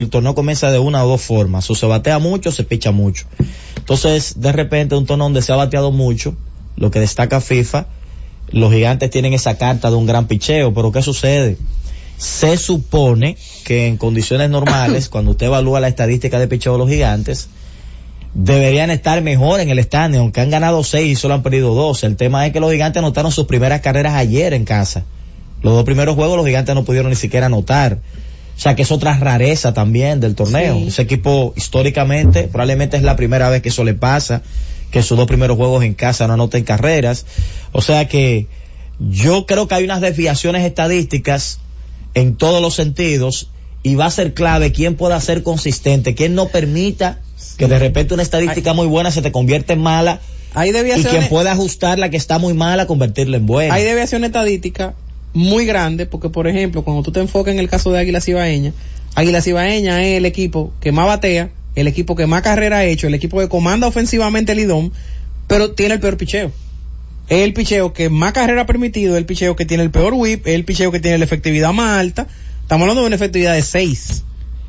el torneo comienza de una o dos formas. O se batea mucho o se picha mucho. Entonces, de repente, un torneo donde se ha bateado mucho, lo que destaca FIFA, los gigantes tienen esa carta de un gran picheo, pero ¿qué sucede? Se supone que en condiciones normales, cuando usted evalúa la estadística de picheo de los gigantes, deberían estar mejor en el estadio, aunque han ganado seis y solo han perdido dos. El tema es que los gigantes anotaron sus primeras carreras ayer en casa. Los dos primeros juegos los gigantes no pudieron ni siquiera anotar. O sea que es otra rareza también del torneo. Ese equipo históricamente probablemente es la primera vez que eso le pasa, que sus dos primeros juegos en casa no anoten carreras. O sea que yo creo que hay unas desviaciones estadísticas en todos los sentidos y va a ser clave quién pueda ser consistente, quién no permita que de repente una estadística muy buena se te convierte en mala hay y quien pueda ajustar la que está muy mala convertirla en buena. Hay desviación estadística muy grande porque por ejemplo cuando tú te enfocas en el caso de Águila Cibaeña, Águila Cibaeña es el equipo que más batea, el equipo que más carrera ha hecho, el equipo que comanda ofensivamente el IDOM, pero tiene el peor picheo. Es el picheo que más carrera ha permitido, el picheo que tiene el peor whip, es el picheo que tiene la efectividad más alta. Estamos hablando de una efectividad de 6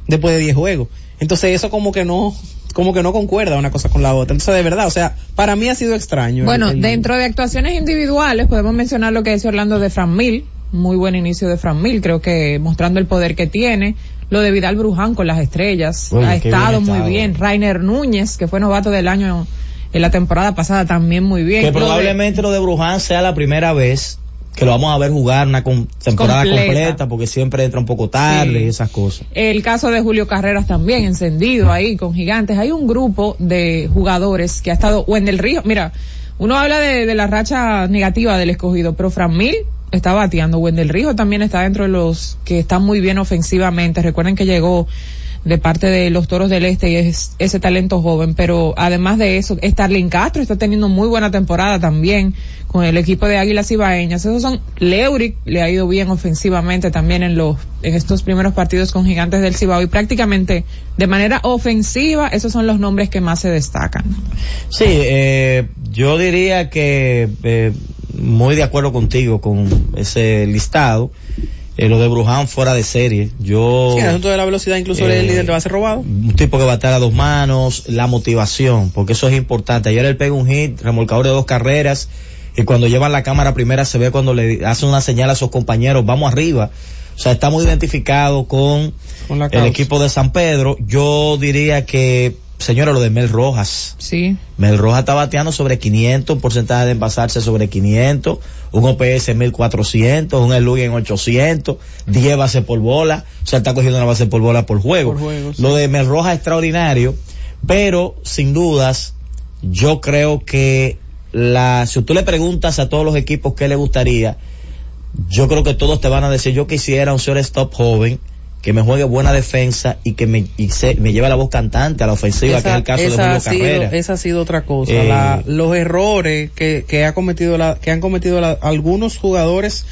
después de 10 juegos. Entonces eso como que no, como que no concuerda una cosa con la otra. Entonces, de verdad, o sea, para mí ha sido extraño. Bueno, dentro de actuaciones individuales podemos mencionar lo que decía Orlando de Fran Mil, muy buen inicio de Fran Mil, creo que mostrando el poder que tiene. Lo de Vidal Bruján con las estrellas, ha estado muy bien. Rainer Núñez, que fue novato del año en la temporada pasada, también muy bien. Que probablemente lo de Bruján sea la primera vez que lo vamos a ver jugar una temporada completa. porque siempre entra un poco tarde y esas cosas. El caso de Julio Carreras también encendido ahí con gigantes. Hay un grupo de jugadores que ha estado, Wendel Río, mira, uno habla de, la racha negativa del escogido, pero Fran Mil está bateando. Wendel Río también está dentro de los que están muy bien ofensivamente. Recuerden que llegó de parte de los Toros del Este y es ese talento joven, pero además de eso, Starling Castro está teniendo muy buena temporada también con el equipo de Águilas Ibaeñas. Esos son, Leuric le ha ido bien ofensivamente también en los, en estos primeros partidos con Gigantes del Cibao y prácticamente de manera ofensiva, esos son los nombres que más se destacan. Sí, eh, yo diría que, eh, muy de acuerdo contigo con ese listado. Eh, lo de Bruján fuera de serie. Yo. Sí, el asunto de la velocidad, incluso el líder te va a ser robado. Un tipo que va a estar a dos manos, la motivación, porque eso es importante. Ayer él pega un hit, remolcador de dos carreras, y cuando llevan la cámara primera se ve cuando le hace una señal a sus compañeros, vamos arriba. O sea, está muy identificado con, con el equipo de San Pedro. Yo diría que señora, lo de Mel Rojas. Sí. Mel Rojas está bateando sobre 500, un porcentaje de envasarse sobre 500, un OPS en 1400, un Elugi en 800, 10 bases por bola, o sea, está cogiendo una base por bola por juego. Lo de Mel Rojas es extraordinario, pero sin dudas, yo creo que la, si tú le preguntas a todos los equipos qué le gustaría, yo creo que todos te van a decir, yo quisiera un stop joven, que me juegue buena defensa y que me, y se, me lleve la voz cantante a la ofensiva, que es el caso de Julio Carrera. Esa ha sido otra cosa. Eh, los errores que, que, ha cometido la, que han cometido algunos jugadores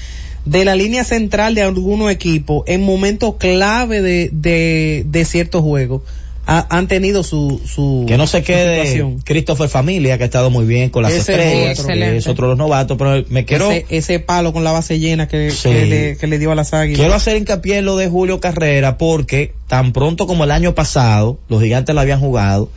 de la línea central de algunos equipos en momentos clave de, de, de ciertos juegos han tenido su, su que no se quede Christopher Familia que ha estado muy bien con las estrellas es otro de los novatos pero me quiero ese, palo con la base llena que, que, le, dio a las águilas. Quiero hacer hincapié en lo de Julio Carrera porque tan pronto como el año pasado los gigantes lo habían jugado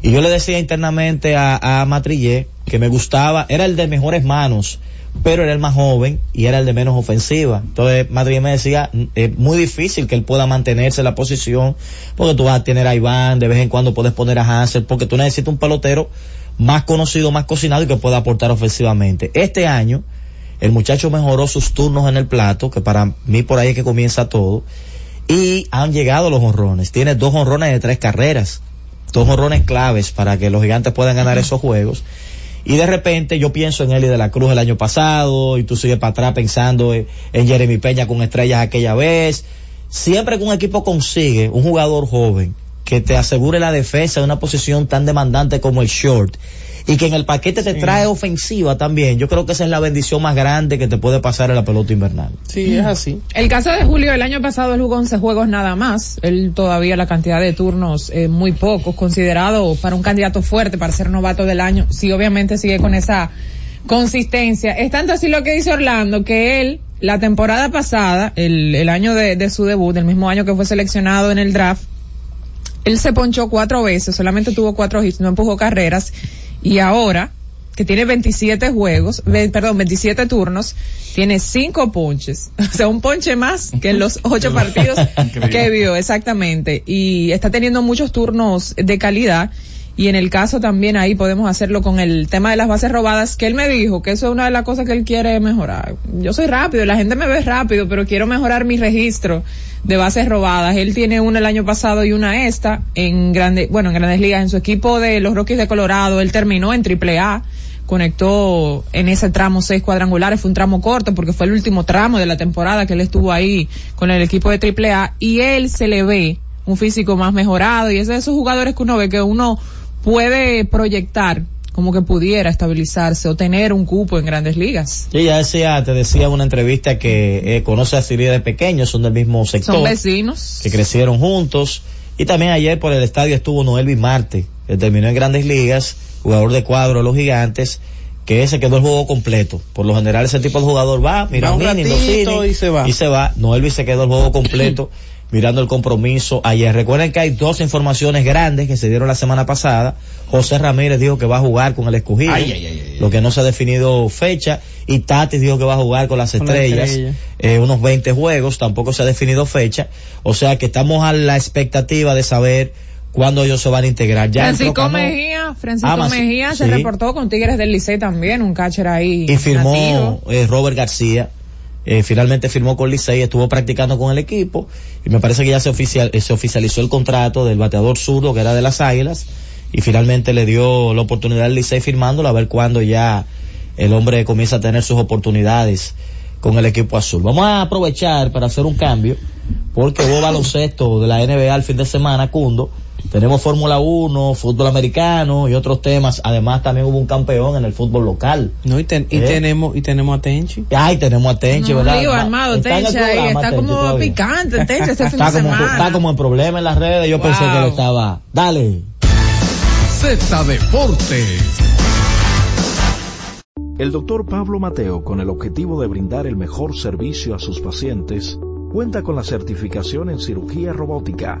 y yo le decía internamente a, a Matrillé que me gustaba era el de mejores manos pero era el más joven y era el de menos ofensiva. Entonces Madrid me decía, es muy difícil que él pueda mantenerse en la posición, porque tú vas a tener a Iván, de vez en cuando puedes poner a Hansel, porque tú necesitas un pelotero más conocido, más cocinado y que pueda aportar ofensivamente. Este año, el muchacho mejoró sus turnos en el plato, que para mí por ahí es que comienza todo, y han llegado los honrones. Tiene dos honrones de tres carreras, dos honrones claves para que los gigantes puedan ganar esos juegos y de repente yo pienso en Eli de la Cruz el año pasado y tú sigues para atrás pensando en, Jeremy Peña con estrellas aquella vez. Siempre que un equipo consigue un jugador joven que te asegure la defensa de una posición tan demandante como el short y que en el paquete te trae ofensiva también. Yo creo que esa es la bendición más grande que te puede pasar en la pelota invernal. Sí, es así. El caso de Julio, el año pasado él jugó 11 juegos nada más. Él todavía la cantidad de turnos eh, muy pocos, considerado para un candidato fuerte para ser novato del año. Sí, obviamente sigue con esa consistencia. Es tanto así lo que dice Orlando, que él, la temporada pasada, el, el año de, de su debut, el mismo año que fue seleccionado en el draft, él se ponchó cuatro veces, solamente tuvo cuatro hits, no empujó carreras, y ahora, que tiene 27 juegos, perdón, 27 turnos, tiene cinco ponches. O sea, un ponche más que en los ocho partidos que vio, exactamente. Y está teniendo muchos turnos de calidad y en el caso también ahí podemos hacerlo con el tema de las bases robadas, que él me dijo que eso es una de las cosas que él quiere mejorar. Yo soy rápido, la gente me ve rápido, pero quiero mejorar mi registro de bases robadas. Él tiene una el año pasado y una esta en grandes, bueno, en grandes ligas, en su equipo de los Rockies de Colorado, él terminó en triple A conectó en ese tramo seis cuadrangulares, fue un tramo corto porque fue el último tramo de la temporada que él estuvo ahí con el equipo de AAA y él se le ve un físico más mejorado y es de esos jugadores que uno ve que uno puede proyectar como que pudiera estabilizarse o tener un cupo en grandes ligas. Sí, ya decía, te decía en una entrevista que eh, conoce a Siri de pequeño, son del mismo sector. Son vecinos. Que crecieron juntos. Y también ayer por el estadio estuvo Noel Marte, que terminó en grandes ligas, jugador de cuadro de los gigantes, que se quedó el juego completo. Por lo general ese tipo de jugador va, mira un, y se va. Y se va. Noelvi se quedó el juego completo. mirando el compromiso ayer. Recuerden que hay dos informaciones grandes que se dieron la semana pasada. José Ramírez dijo que va a jugar con el escogido, lo que no se ha definido fecha, y Tati dijo que va a jugar con las estrellas, eh, unos 20 juegos, tampoco se ha definido fecha, o sea que estamos a la expectativa de saber cuándo ellos se van a integrar. Ya Francisco Mejía, Francisco ah, Mejía se reportó con Tigres del Licey también, un catcher ahí. Y firmó eh, Robert García eh, finalmente firmó con Licey, estuvo practicando con el equipo y me parece que ya se, oficial, eh, se oficializó el contrato del bateador zurdo que era de las Águilas y finalmente le dio la oportunidad al Licey firmándolo a ver cuándo ya el hombre comienza a tener sus oportunidades con el equipo azul. Vamos a aprovechar para hacer un cambio porque hubo baloncesto de la NBA el fin de semana, Cundo tenemos Fórmula 1, fútbol americano y otros temas. Además también hubo un campeón en el fútbol local. No, y, ¿Eh? tenemos y tenemos a Tenchi. Ay, tenemos a Tenchi, ¿verdad? Digo, armado, Tenchi ahí, está como picante, Tenchi este fin está de como, semana. Está como en problema en las redes, yo pensé que lo estaba. Dale. Z Deportes. El doctor Pablo Mateo, con el objetivo de brindar el mejor servicio a sus pacientes, cuenta con la certificación en cirugía robótica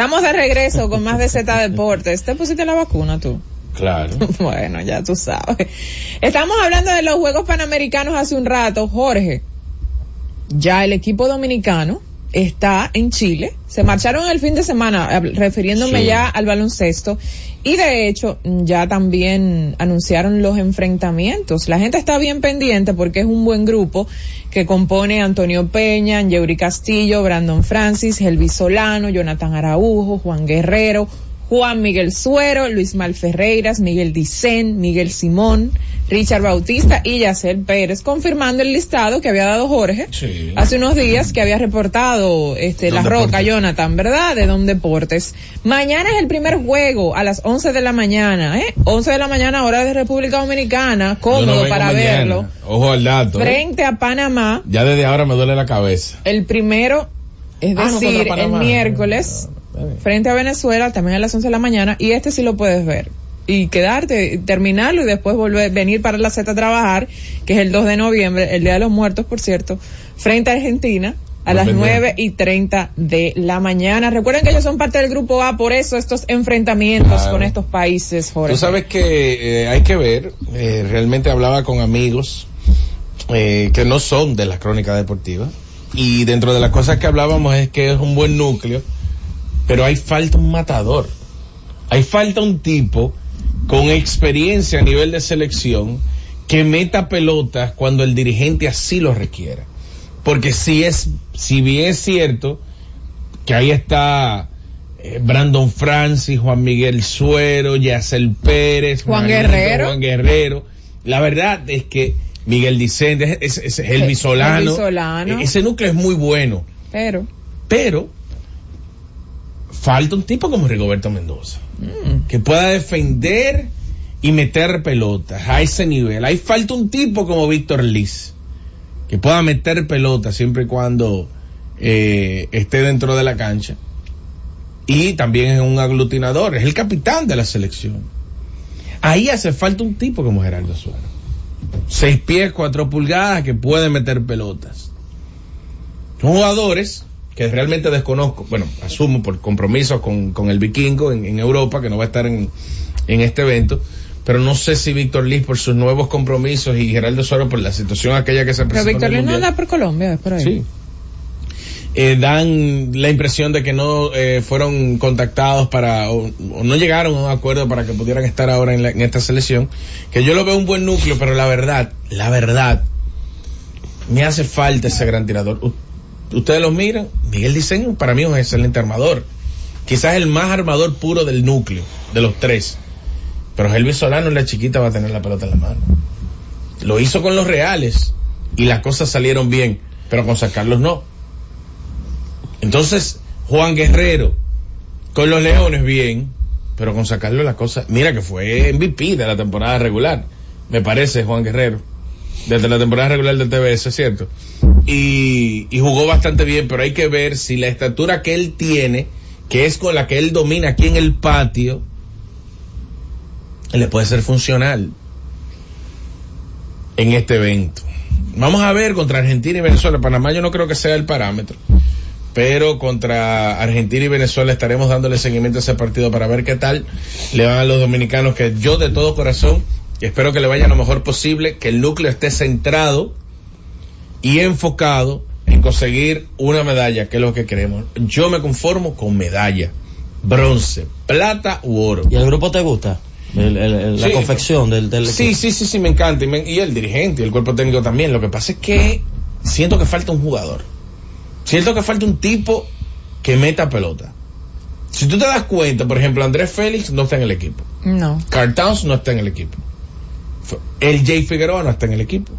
Estamos de regreso con más de Z Deportes. ¿Te pusiste la vacuna tú? Claro. Bueno, ya tú sabes. Estamos hablando de los Juegos Panamericanos hace un rato, Jorge. Ya el equipo dominicano está en Chile. Se marcharon el fin de semana, hab- refiriéndome Sí. ya al baloncesto. Y de hecho, ya también anunciaron los enfrentamientos. La gente está bien pendiente porque es un buen grupo que compone Antonio Peña, Yeuri Castillo, Brandon Francis, Elvis Solano, Jonathan Araujo, Juan Guerrero, Juan Miguel Suero, Luis Mal Ferreiras, Miguel Dicen, Miguel Simón, Richard Bautista y Yacel Pérez, confirmando el listado que había dado Jorge Sí. hace unos días que había reportado este La Roca, Deportes. Jonathan, ¿verdad? De Don Deportes. Mañana es el primer juego a las 11 de la mañana, ¿eh? 11 de la mañana hora de República Dominicana, cómodo no para mañana. verlo. Ojo al dato. ¿eh? Frente a Panamá, Ya desde ahora me duele la cabeza. el primero, es Ah, decir, el miércoles. Frente a Venezuela, también a las 11 de la mañana, y este sí lo puedes ver. Y quedarte, terminarlo y después volver, venir para la Z a trabajar, que es el 2 de noviembre, el Día de los Muertos, por cierto, frente a Argentina, a las. 9 y 30 de la mañana. Recuerden que ellos son parte del grupo A, por eso estos enfrentamientos Claro. con estos países, Jorge. Tú sabes que eh, hay que ver, eh, realmente hablaba con amigos eh, que no son de las crónicas deportivas y dentro de las cosas que hablábamos es que es un buen núcleo, pero hay falta un matador, hay falta un tipo con experiencia a nivel de selección que meta pelotas cuando el dirigente así lo requiera. Porque si es, si bien es cierto que ahí está eh, Brandon Francis, Juan Miguel Suero, Yacel Pérez, Juan Guerrero. Juan Guerrero. La verdad es que Miguel Dicente, es, es, es Elvis Solano, Elvis Solano. e- ese núcleo es muy bueno, Pero, pero falta un tipo como Rigoberto Mendoza mm, que pueda defender y meter pelotas a ese nivel. Hay falta un tipo como Víctor Liz que pueda meter pelotas siempre y cuando eh, esté dentro de la cancha. Y también es un aglutinador, es el capitán de la selección. Ahí hace falta un tipo como Gerardo Suárez. Seis pies, cuatro pulgadas que puede meter pelotas. Son jugadores que realmente desconozco, bueno, asumo por compromisos con, con el vikingo en, en Europa, que no va a estar en, en este evento, pero no sé si Víctor Liz por sus nuevos compromisos y Gerardo Suárez por la situación aquella que se pero presentó. en Víctor Luis no anda por Colombia, es por ahí. Sí. Eh, dan la impresión de que no eh, fueron contactados para o, o no llegaron a un acuerdo para que pudieran estar ahora en, la- en esta selección que yo lo veo un buen núcleo pero la verdad la verdad me hace falta ese gran tirador ustedes lo miran. Miguel Diseño para mí es un excelente armador. Quizás el más armador puro del núcleo de los tres. Pero Elvis Solano en la chiquita va a tener la pelota en la mano. Lo hizo con los Reales y las cosas salieron bien, pero con San Carlos no. Entonces, Juan Guerrero con los Leones bien, pero con San Carlos las cosas, mira que fue MVP de la temporada regular, me parece Juan Guerrero, desde la temporada regular del TBS, es cierto. Y, y jugó bastante bien, pero hay que ver si la estatura que él tiene, que es con la que él domina aquí en el patio, le puede ser funcional en este evento. Vamos a ver contra Argentina y Venezuela. Panamá yo no creo que sea el parámetro. Pero contra Argentina y Venezuela estaremos dándole seguimiento a ese partido para ver qué tal le van a los dominicanos, que yo de todo corazón espero que le vaya lo mejor posible, que el núcleo esté centrado y enfocado en conseguir una medalla, que es lo que queremos. Yo me conformo con medalla, bronce, plata u oro. ¿Y el grupo te gusta? El- el- el- la Sí. confección del, del Sí, sí, sí, sí, me encanta. Y, me- y el dirigente y el cuerpo técnico también. Lo que pasa es que siento que falta un jugador. Siento que falta un tipo que meta pelota. Si tú te das cuenta, por ejemplo, Andrés Félix no está en el equipo. No. Carl Towns no está en el equipo. El Jay Figueroa no está en el equipo.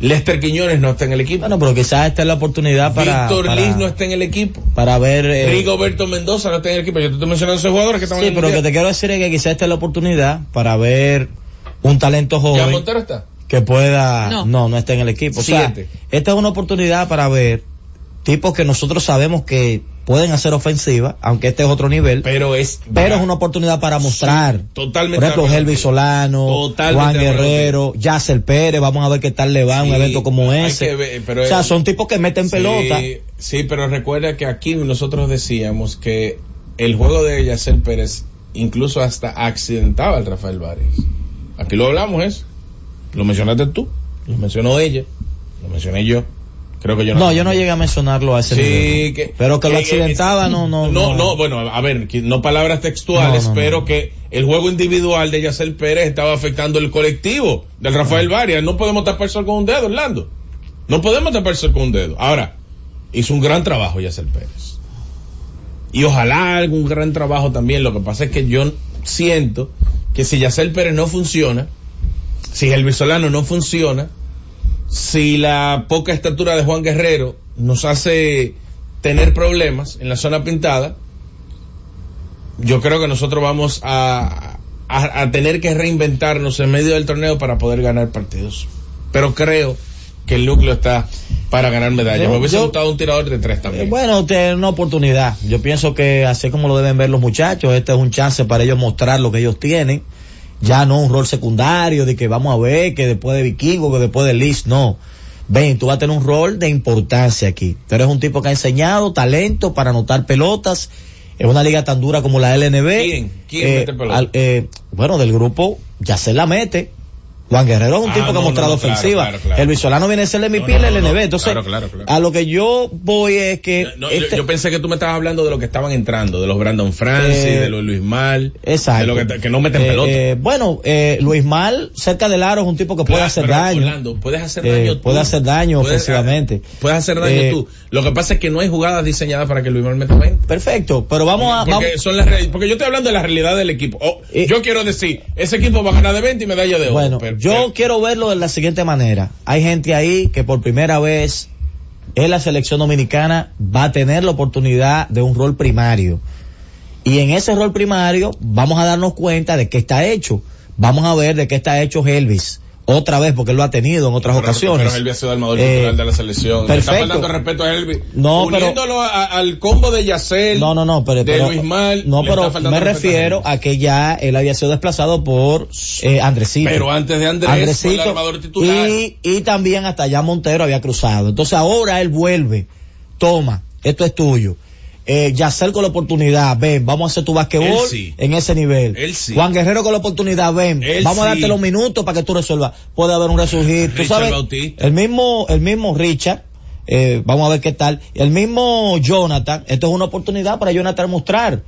Lester Quiñones no está en el equipo. Bueno, pero quizás esta es la oportunidad para, Víctor Liz no está en el equipo. para ver... eh, Rigoberto Mendoza no está en el equipo. Yo te estoy mencionando esos jugadores que estaban sí, en el pero lo que te quiero decir es que quizás esta es la oportunidad para ver un talento ¿Ya joven Montero está? que pueda... No. No, no, está en el equipo. O sea, Siete. esta es una oportunidad para ver tipos que nosotros sabemos que pueden hacer ofensiva, aunque este es otro nivel, Pero es... pero es una oportunidad para mostrar. totalmente Por ejemplo, Helvi. Solano, Totalmente Juan Guerrero, Yacel Pérez, vamos a ver qué tal le va a un Sí, evento como ese. que ver, pero o sea, son tipos que meten Sí, pelota. Sí, pero recuerda que aquí nosotros decíamos que el juego de Yacel Pérez incluso hasta accidentaba al Rafael Varias. Aquí lo hablamos, es. Lo mencionaste tú, lo mencionó ella, lo mencioné yo. Creo que yo no. No, yo no llegué a mencionarlo a ese Sí, nivel. que, pero que lo accidentaba, no, no, no, no, bueno, a ver, no palabras textuales, No, no, no. pero que el juego individual de Yacel Pérez estaba afectando el colectivo del Rafael Varias. No podemos tapar sol con un dedo, Orlando. No podemos tapar sol con un dedo. Ahora, hizo un gran trabajo Yacel Pérez. Y ojalá algún gran trabajo también. Lo que pasa es que yo siento que si Yacel Pérez no funciona, si el Solano no funciona, si la poca estatura de Juan Guerrero nos hace tener problemas en la zona pintada, yo creo que nosotros vamos a, a, a tener que reinventarnos en medio del torneo para poder ganar partidos. Pero creo que el núcleo está para ganar medallas. Me hubiese yo- gustado un tirador de tres Eh, también. Bueno, tiene una oportunidad. Yo pienso que así como lo deben ver los muchachos, este es un chance para ellos mostrar lo que ellos tienen. Ya no un rol secundario de que vamos a ver que después de Vikingo, que después de Liz, no. Ven, tú vas a tener un rol de importancia aquí. Tú eres un tipo que ha enseñado talento para anotar pelotas en una liga tan dura como la LNB. ¿Quién? ¿Quién Eh, mete eh, bueno, del grupo ya se la mete. Juan Guerrero es un Ah, tipo que no, ha mostrado no, no, claro, ofensiva. claro, claro. El Visolano viene a ser el MVP no, no. LNB. Entonces, Claro, claro, claro. a lo que yo voy es que yo- este- yo, pensé que tú me estabas hablando de lo que estaban entrando, de los Brandon Francis, Eh, de los Luis Mal, Exacto. de lo que, que no meten Eh, pelota. eh, bueno, eh, Luis Mal, cerca del aro, es un tipo que puede Claro, hacer pero, daño. Orlando, puedes hacer Eh, daño tú. puede hacer daño Puedes- ofensivamente. Puedes hacer daño Eh, tú. Lo que pasa es que no hay jugadas diseñadas para que Luis Mal meta 20. Perfecto, pero vamos a... porque, vamos- son las porque yo estoy hablando de la realidad del equipo. Oh, Eh, yo quiero decir, ese equipo va a ganar de 20 y medalla de oro. bueno, pero- yo quiero verlo de la siguiente manera. Hay gente ahí que por primera vez en la selección dominicana va a tener la oportunidad de un rol primario. Y en ese rol primario vamos a darnos cuenta de qué está hecho. Vamos a ver de qué está hecho Elvis. Otra vez, porque él lo ha tenido en otras pero- ocasiones. Pero Elvis ha sido el armador Eh, titular de la selección. Le perfecto. Está faltando respeto a Elvis. No, pero- a- al combo de Yacel. No, no, no, pero, de pero- Luis Mal. no, pero me refiero a que ya él había sido desplazado por eh, Andresito. Pero antes de Andrés fue el armador titular. Y, y también hasta allá Montero había cruzado. Entonces ahora él vuelve, toma, esto es tuyo. Eh, Yacel con la oportunidad, ven, vamos a hacer tu basquetbol sí. en ese nivel. Él sí. Juan Guerrero con la oportunidad, ven, Él vamos a sí. darte los minutos para que tú resuelvas. Puede haber un resurgir. Tú sabes, Bautista. el mismo, el mismo Richard, eh, vamos a ver qué tal. El mismo Jonathan, esto es una oportunidad para Jonathan mostrar.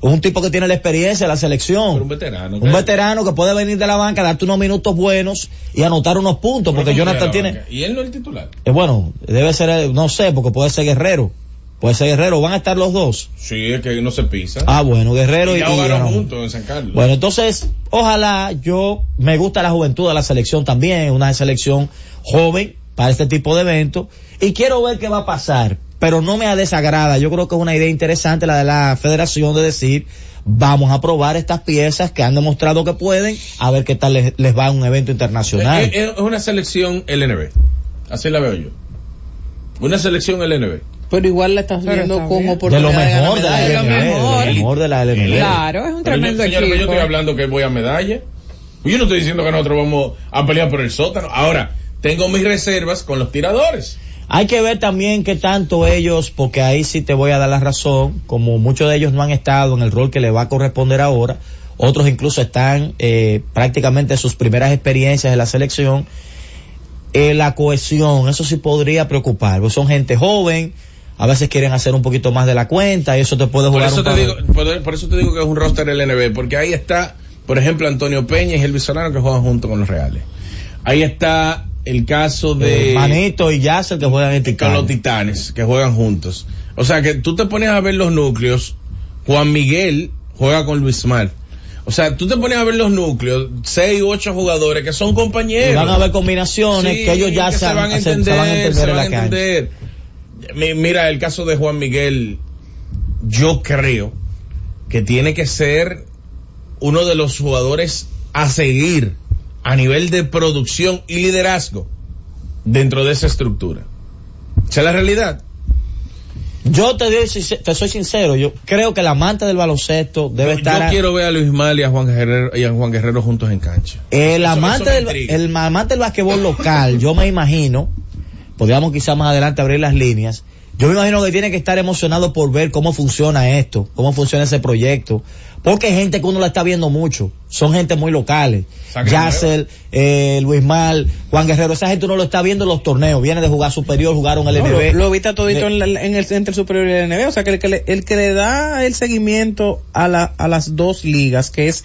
Un tipo que tiene la experiencia la selección. Pero un veterano. Un veterano que puede venir de la banca, darte unos minutos buenos y anotar unos puntos, porque Pero ¿cómo Jonathan tiene? Y él no es el titular. eh, bueno, debe ser, eh, no sé, porque puede ser Guerrero, puede ser Guerrero, van a estar los dos. Sí, es que no se pisa. Ah, bueno, Guerrero y, y y juntos en San Carlos. Bueno, entonces, ojalá, yo, me gusta la juventud de la selección también, una selección joven para este tipo de eventos, y quiero ver qué va a pasar, pero no me desagrada, yo creo que es una idea interesante la de la federación de decir, vamos a probar estas piezas que han demostrado que pueden, a ver qué tal les, les va a un evento internacional. Es, es- es una selección LNB. Así la veo yo. Una selección LNB. Pero igual la estás viendo está como bien. de oportunidad lo mejor de la de lo mejor. lo mejor de la LNB. Claro, es un Pero yo, tremendo señores, pero yo estoy hablando que voy a medalla. Yo no estoy diciendo que nosotros vamos a pelear por el sótano. Ahora, tengo mis reservas con los tiradores. Hay que ver también qué tanto ellos, porque ahí sí te voy a dar la razón, como muchos de ellos no han estado en el rol que le va a corresponder ahora, otros incluso están eh, prácticamente en sus primeras experiencias en la selección. eh, la cohesión, eso sí podría preocupar, porque son gente joven, a veces quieren hacer un poquito más de la cuenta y eso te puede Por jugar eso, un te digo, por, por eso te digo que es un roster del NB, porque ahí está, por ejemplo, Antonio Peña y Elvis Solano que juegan junto con los Reales. Ahí está el caso de Eh, Manito y Yasser que juegan en con los Titanes, que juegan juntos. O sea que tú te pones a ver los núcleos, Juan Miguel juega con Luis Mar. O sea, tú te pones a ver los núcleos, seis u ocho jugadores que son compañeros. Y van a haber combinaciones Sí, que ellos ya que se, van a se entender, van a entender se van a entender. Mi- Mira, el caso de Juan Miguel, yo creo que tiene que ser uno de los jugadores a seguir a nivel de producción y liderazgo dentro de esa estructura. Esa es la realidad. Yo te, digo, te soy sincero, yo creo que el amante del baloncesto debe Yo, estar... yo a- quiero ver a Luis Mal y a Juan Guerrero, y a Juan Guerrero juntos en cancha. El Eso- amante, eso del, el amante del basquetbol local, yo me imagino, podríamos quizás más adelante abrir las líneas, yo me imagino que tiene que estar emocionado por ver cómo funciona esto, cómo funciona ese proyecto, porque hay gente que uno la está viendo mucho, son gente muy locales, Yacel, eh, Luis Mal, Juan Guerrero, esa gente uno lo está viendo en los torneos, viene de jugar superior, jugaron el No, NB. lo, lo viste todito De- en, la- en el entre el superior y el NBA, o sea que el que le, el que le da el seguimiento a la, a las dos ligas, que es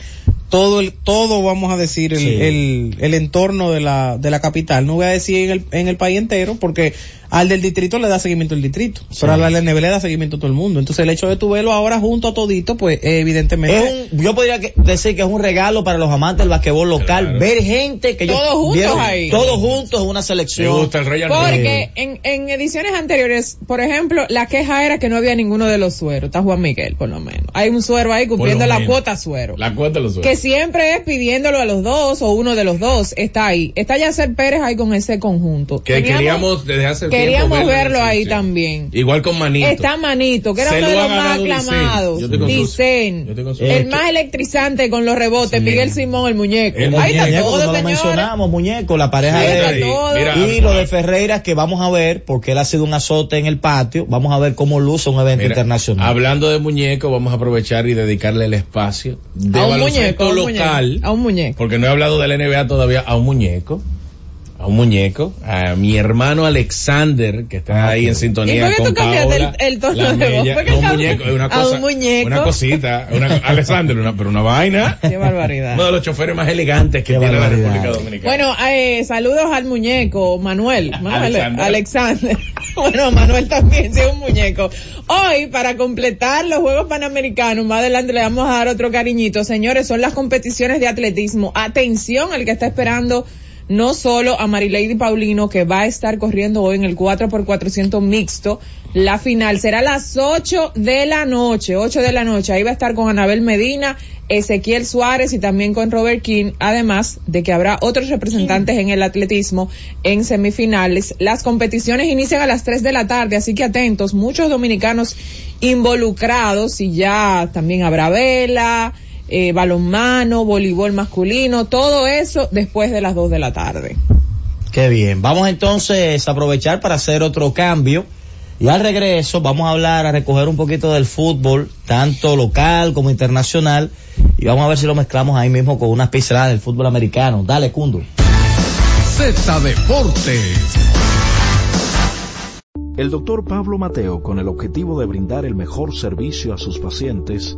todo el, todo vamos a decir el, Sí. el, el entorno de la, de la capital, no voy a decir en el, en el país entero, porque al del distrito le da seguimiento el distrito, pero a la LNB le da seguimiento a todo el mundo, entonces el hecho de tu verlo ahora junto a todito, pues eh, Es un, yo podría que- decir que es un regalo para los amantes del basquetbol local, Claro. ver gente que ellos Todos juntos vieron ahí. todos juntos en una Me selección. gusta el Rey Arnett. Porque en, en ediciones anteriores, por ejemplo, la queja era que no había ninguno de los sueros. Está Juan Miguel, por lo menos. Hay un suero ahí cumpliendo la cuota suero. La cuenta lo Que siempre es pidiéndolo a los dos o uno de los dos. Está ahí. Está Yacer Pérez ahí con ese conjunto. Que Teníamos- queríamos desde hace tiempo queríamos la verlo ahí selección. también. Igual con Manito. Está Manito, que era Se uno de los más aclamados. Dicen. Sus- El Eh, más electrizante con los rebotes, Sí. Miguel Simón, el muñeco. El ahí está todo, no lo mencionamos, muñeco, la pareja Ahí de está él. Mira, Y lo de Ferreira que vamos a ver, porque él ha sido un azote en el patio, vamos a ver cómo luce un evento Mira, internacional. Hablando de muñeco, vamos a aprovechar y dedicarle el espacio de a un muñeco, local. A un muñeco. porque no he hablado de la NBA todavía, a un muñeco, a un muñeco, a mi hermano Alexander, que está Ah, ahí en sintonía ¿Y por qué con tú cambiaste Paola, el- el tono de voz? Mella. ¿Por qué No, un muñeco, es una a cosa, un muñeco? una cosita, una, Alexander, una, pero una vaina. Qué barbaridad. Uno de los choferes más elegantes que Qué tiene la. República Dominicana. Bueno, eh, saludos al muñeco, Manuel. Manuel Alexander. Alexander. bueno, Manuel también, sí, es un muñeco. Hoy, para completar los Juegos Panamericanos, más adelante le vamos a dar otro cariñito. Señores, son las competiciones de atletismo. Atención al que está esperando no solo a Marilady Paulino, que va a estar corriendo hoy en el 4x400 mixto. La final será a las 8 de la noche, 8 de la noche. Ahí va a estar con Anabel Medina, Ezequiel Suárez y también con Robert King, además de que habrá otros representantes en el atletismo en semifinales. Las competiciones inician a las 3 de la tarde, así que atentos, muchos dominicanos involucrados y ya también habrá vela, eh, balonmano, voleibol masculino, todo eso después de las 2 de la tarde. Qué bien. Vamos entonces a aprovechar para hacer otro cambio. Y al regreso vamos a hablar, a recoger un poquito del fútbol, tanto local como internacional. Y vamos a ver si lo mezclamos ahí mismo con unas pinceladas del fútbol americano. Dale, Cundo. Z Deportes. El doctor Pablo Mateo, con el objetivo de brindar el mejor servicio a sus pacientes,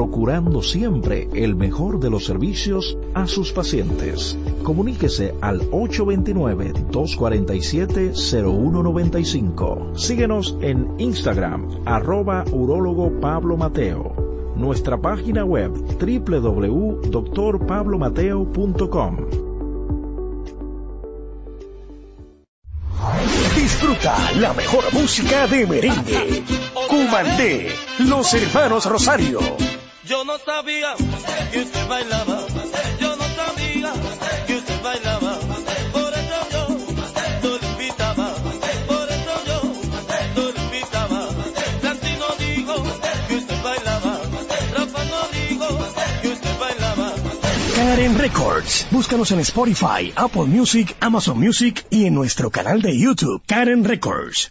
procurando siempre el mejor de los servicios a sus pacientes. Comuníquese al 829-247-0195. Síguenos en Instagram, arroba urólogo Pablo Mateo. Nuestra página web www.drpablomateo.com. Disfruta la mejor música de merengue. Cumandé, los hermanos Rosario. Yo no sabía que usted bailaba. Yo no sabía que usted bailaba. Por eso yo no lo invitaba. Por eso yo no lo invitaba. Santi no dijo que usted bailaba. Rafa no dijo que usted bailaba. Karen Records. Búscanos en Spotify, Apple Music, Amazon Music y en nuestro canal de YouTube, Karen Records.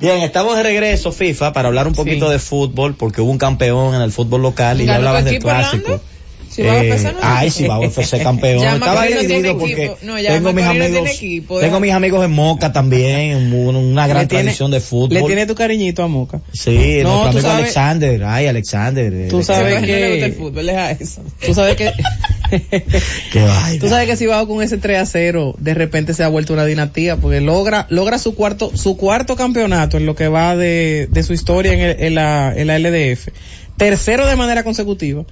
Bien, estamos de regreso, FIFA, para hablar un poquito Sí. de fútbol, porque hubo un campeón en el fútbol local y ya ¿Ganó tu hablaban del clásico. Orlando? Chihuahua Eh, no ay, dice. Chihuahua FC campeón. Ya Estaba no dividido porque equipo. No, ya tengo mis amigos, tiene equipo, tengo deja- mis amigos en Moca también, un- una gran tiene- tradición de fútbol. Le tiene tu cariñito a Moca. Sí, No, nuestro amigo sabes- Alexander, ay, Alexander. Tú sabes No le gusta el que, fútbol, deja eso. tú sabes que, Qué vaina. tú sabes que si va con ese 3 a 0, de repente se ha vuelto una dinastía, porque logra, logra su cuarto, su cuarto campeonato en lo que va de, de su historia en, el- en la, en la LDF. Tercero de manera consecutiva.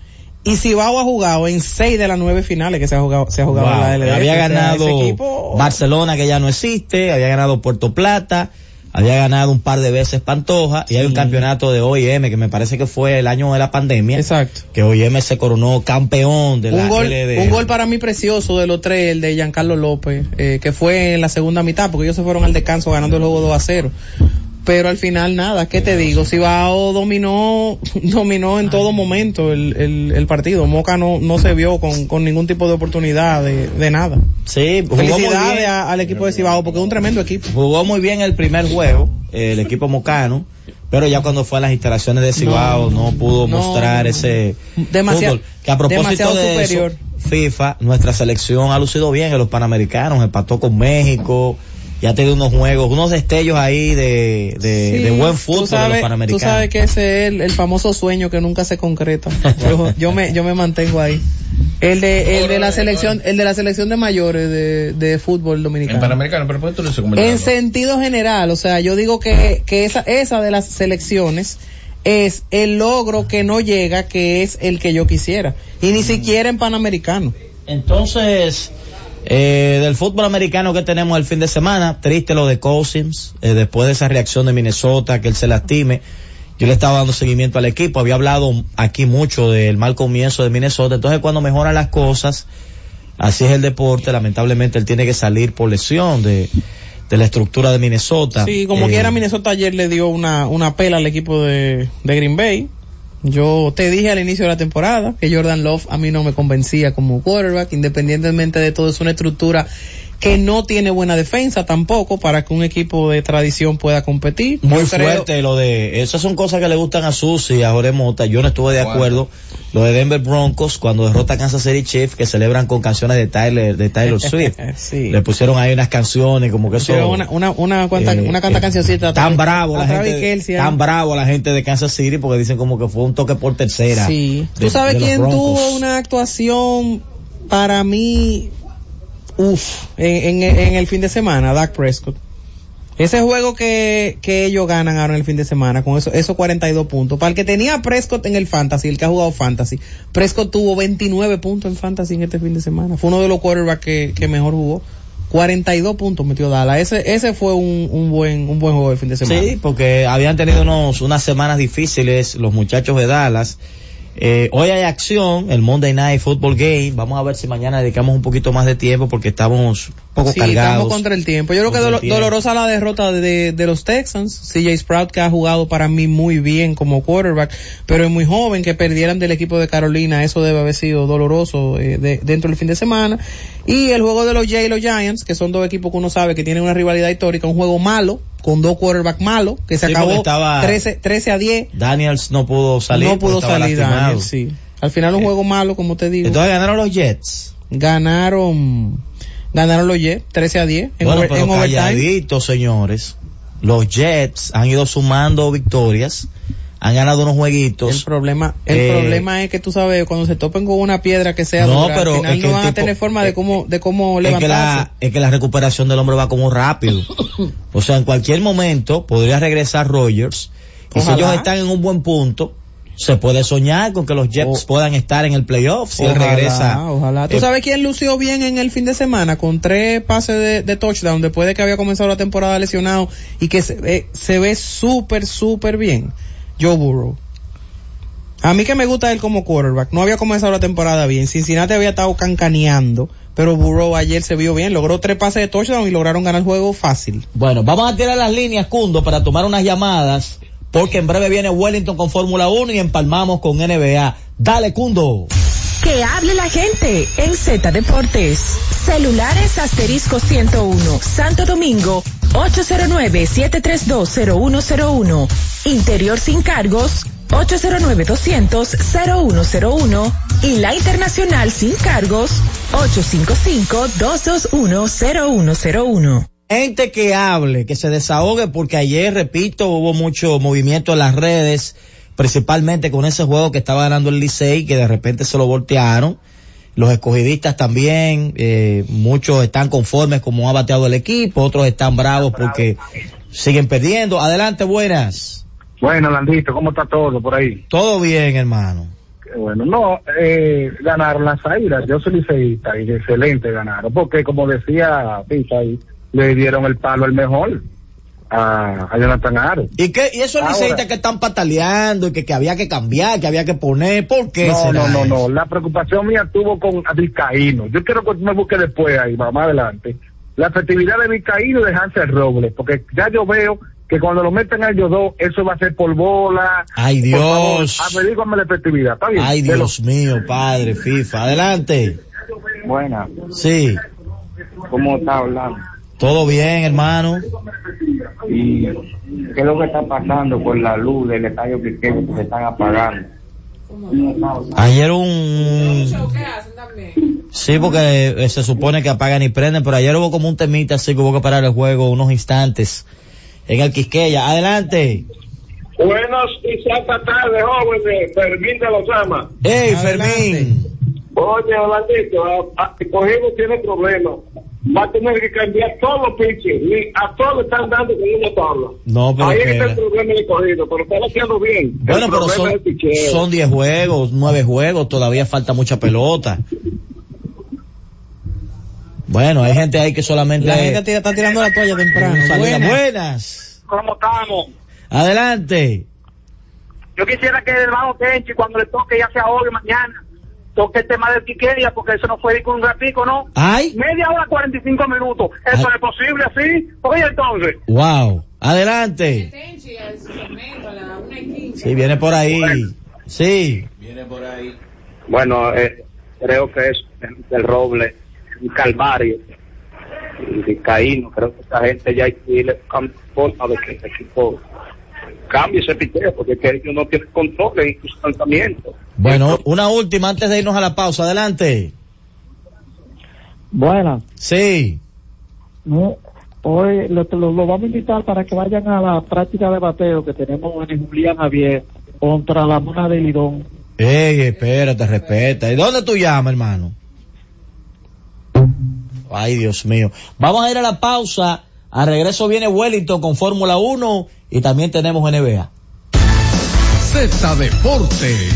Y Cibao ha jugado en seis de las nueve finales que se ha jugado, se ha jugado en la LDF. había ganado equipo- Barcelona que ya no existe, había ganado Puerto Plata, había ganado un par de veces Pantoja y hay un campeonato de OIM que me parece que fue el año de la pandemia. Exacto. Que OIM se coronó campeón de la un gol, LD. un gol para mí precioso de los tres, el de Giancarlo López, eh, que fue en la segunda mitad, porque ellos se fueron al descanso ganando el juego 2 a 0. Pero al final nada, ¿qué te digo? Cibao dominó, dominó en todo momento el, el, el partido. Moca no, no se vio con, con ningún tipo de oportunidad de, de nada. Sí, jugó muy Felicidades bien. a- al equipo de Cibao, porque es un tremendo equipo. Jugó muy bien el primer juego, el equipo mocano, pero ya cuando fue a las instalaciones de Cibao no, pudo no, mostrar no. ese Demasiado- fútbol. Que a propósito de superior. eso, FIFA, nuestra selección ha lucido bien en los Panamericanos, empató con México, ya ha tenido unos juegos, unos destellos ahí de, de, Sí, de buen tú fútbol en sabes- los Panamericanos. Tú sabes que ese es el, el famoso sueño que nunca se concreta. Yo, yo me, yo me mantengo ahí. El de, el de la selección, el de la selección de mayores de, de fútbol En dominicano. Panamericano, pero ¿por qué tú lo En sentido general, o sea, yo digo que, que esa, esa de las selecciones es el logro que no llega, que es el que yo quisiera. Y ni siquiera en Panamericano. Entonces, eh, del fútbol americano que tenemos el fin de semana, triste lo de Cousins, eh, después de esa reacción de Minnesota, que él se lastime. Yo le estaba dando seguimiento al equipo, había hablado aquí mucho del mal comienzo de Minnesota, entonces cuando mejoran las cosas, así es el deporte, lamentablemente él tiene que salir por lesión de, de la estructura de Minnesota. Sí, como Eh, quiera, Minnesota ayer le dio una, una pela al equipo de, de Green Bay. Yo te dije al inicio de la temporada que Jordan Love a mí no me convencía como quarterback, independientemente de todo, es una estructura que no tiene buena defensa tampoco para que un equipo de tradición pueda competir. Muy Yo creo- fuerte lo de, esas son cosas que le gustan a Susi y a Jorge Mota, yo no estuve de acuerdo, lo de Denver Broncos cuando derrota a Kansas City Chiefs que celebran con canciones de Tyler, de Tyler Swift. Sí. Le pusieron ahí unas canciones como que eso. Una, una, una, cuanta, eh, una canta eh, cancioncita. Tan a bravo la a gente, tan bravo la gente de Kansas City porque dicen como que fue un toque por tercera. Sí. de- ¿Tú sabes de los quién tuvo una actuación para mí, uff, en, en, en el fin de semana? Dak Prescott. Ese juego que, que ellos ganan ahora en el fin de semana, con eso, esos 42 puntos. Para el que tenía Prescott en el Fantasy, el que ha jugado Fantasy, Prescott tuvo 29 puntos en Fantasy en este fin de semana. Fue uno de los quarterbacks que, que mejor jugó. 42 puntos metió Dallas. Ese, ese fue un, un buen, un buen juego de fin de semana. Sí, porque habían tenido unos, unas semanas difíciles los muchachos de Dallas. Eh, hoy hay acción, el Monday Night Football Game. Vamos a ver si mañana dedicamos un poquito más de tiempo porque estamos poco Sí, cargados. estamos contra el tiempo. Yo creo que dolo- dolorosa la derrota de, de los Texans. CJ Sprout que ha jugado para mí muy bien como quarterback, pero es muy joven que perdieran del equipo de Carolina. Eso debe haber sido doloroso eh, de- dentro del fin de semana. Y el juego de los Jay y los Giants, que son dos equipos que uno sabe que tienen una rivalidad histórica, un juego malo, con dos quarterbacks malos, que se Sí, acabó estaba- 13, 13 a 10. Daniels no pudo salir. no pudo salir lastimado. Daniel, sí. Al final un juego malo, como te digo. Entonces ganaron los Jets. ganaron Ganaron los Jets 13 a 10 en, Bueno, over- pero en overtime. calladitos, señores. Los Jets han ido sumando victorias, han ganado unos El jueguitos. problema, el Eh, problema es que tú sabes, cuando se topen con una piedra que sea No, dura, pero al final es que no el van a tener forma de cómo, de cómo Es que, levantarse. la, es que la recuperación del hombre va como rápido. O sea, en cualquier momento podría regresar Rogers. Y si ellos están en un buen punto, se puede soñar con que los Jets puedan estar en el playoff si él regresa. Ojalá. ¿Tú Eh, sabes quién lució bien en el fin de semana? Con tres pases de, de touchdown después de que había comenzado la temporada lesionado y que se ve, se ve súper, súper bien. Joe Burrow. A mí que me gusta él como quarterback. No había comenzado la temporada bien. Cincinnati había estado cancaneando. Pero Burrow ayer se vio bien. Logró tres pases de touchdown y lograron ganar el juego fácil. Bueno, vamos a tirar las líneas, Cundo, para tomar unas llamadas, porque en breve viene Wellington con Fórmula 1 y empalmamos con NBA. Dale, Cundo. Que hable la gente en Z Deportes. Celulares asterisco 101, Santo Domingo, 809-7320101. Interior sin cargos, 809-200-0101. Y la internacional sin cargos, 855-221-0101. Gente que hable, que se desahogue, porque ayer, repito, hubo mucho movimiento en las redes, principalmente con ese juego que estaba ganando el Licey, que de repente se lo voltearon. Los escogidistas también, eh, muchos están conformes como ha bateado el equipo, otros están bravos porque siguen perdiendo. Adelante, buenas. Bueno, Landito, ¿cómo está todo por ahí? Todo bien, hermano. Bueno, no, eh, ganaron las Águilas, yo soy liceísta y excelente ganaron, porque como decía Pita ahí, le dieron el palo al mejor a, a Jonathan Aro. ¿Y qué? ¿Y esos liceístas que están pataleando y que, que había que cambiar, que había que poner? ¿Por qué No, será no, no, eso? no, la preocupación mía tuvo con Vizcaíno. Yo quiero que me busques después ahí, más adelante, la efectividad de Vizcaíno y de Hansel Robles, porque ya yo veo que cuando lo meten a ellos dos, eso va a ser por bola. Ay, Dios. averígame la efectividad, ¿está bien? Ay, Dios mío, padre, FIFA. Adelante. Buena, Sí, ¿cómo está hablando? Todo bien, hermano. ¿Y qué es lo que está pasando con la luz del estadio que se están apagando? Ayer un... Sí, porque eh, se supone que apagan y prenden, pero ayer hubo como un temita así que hubo que parar el juego unos instantes en el Quisqueya. Adelante. Buenas y santa tarde, jóvenes. Fermín de los ama. Hey, Adelante. Fermín. Oye, Orlandito, Cogido tiene problemas. Va a tener que cambiar todos los pitches. Y a todos están dando con una tabla. No, pero Ahí que está el problema de Cogido, pero está haciendo bien. Bueno, el pero son, es el picheo. son 10 juegos, 9 juegos, todavía falta mucha pelota. Bueno, hay gente ahí que solamente... La gente tira- está tirando la toalla temprano. Salida. Buena. Buenas. ¿Cómo estamos? Adelante. Yo quisiera que el hermano Tenchi, cuando le toque, ya sea hoy o mañana, toque el tema del Quiqueya, porque eso no fue con un ratico, ¿no? Ay. Media hora, 45 minutos. ¿Eso Ay. es posible así? Oye, entonces. Wow. Adelante. Sí, viene por ahí. Sí. Bueno, eh, creo que es el roble, un calvario. Y Vizcaíno, creo que esta gente ya hay que irle forma de que este equipo cambie ese picheo, porque es que ellos no tienen control en sus lanzamientos. Bueno, una última antes de irnos a la pausa. Adelante. Buenas. Sí. No, hoy lo, lo- lo vamos a invitar para que vayan a la práctica de bateo que tenemos en Julián Javier contra la Mona de Lidón. Ey, espérate, respeta. ¿Y dónde tú llamas, hermano? Ay, Dios mío. Vamos a ir a la pausa. A regreso viene Wellington con Fórmula 1 y también tenemos NBA. Z Deportes.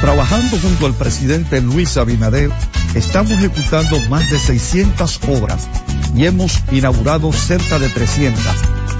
Trabajando junto al presidente Luis Abinader, estamos ejecutando más de 600 obras y hemos inaugurado cerca de 300,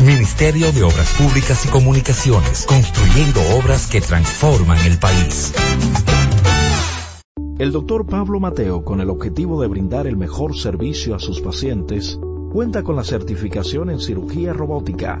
Ministerio de Obras Públicas y Comunicaciones, construyendo obras que transforman el país. El doctor Pablo Mateo, con el objetivo de brindar el mejor servicio a sus pacientes, Cuenta con la certificación en cirugía robótica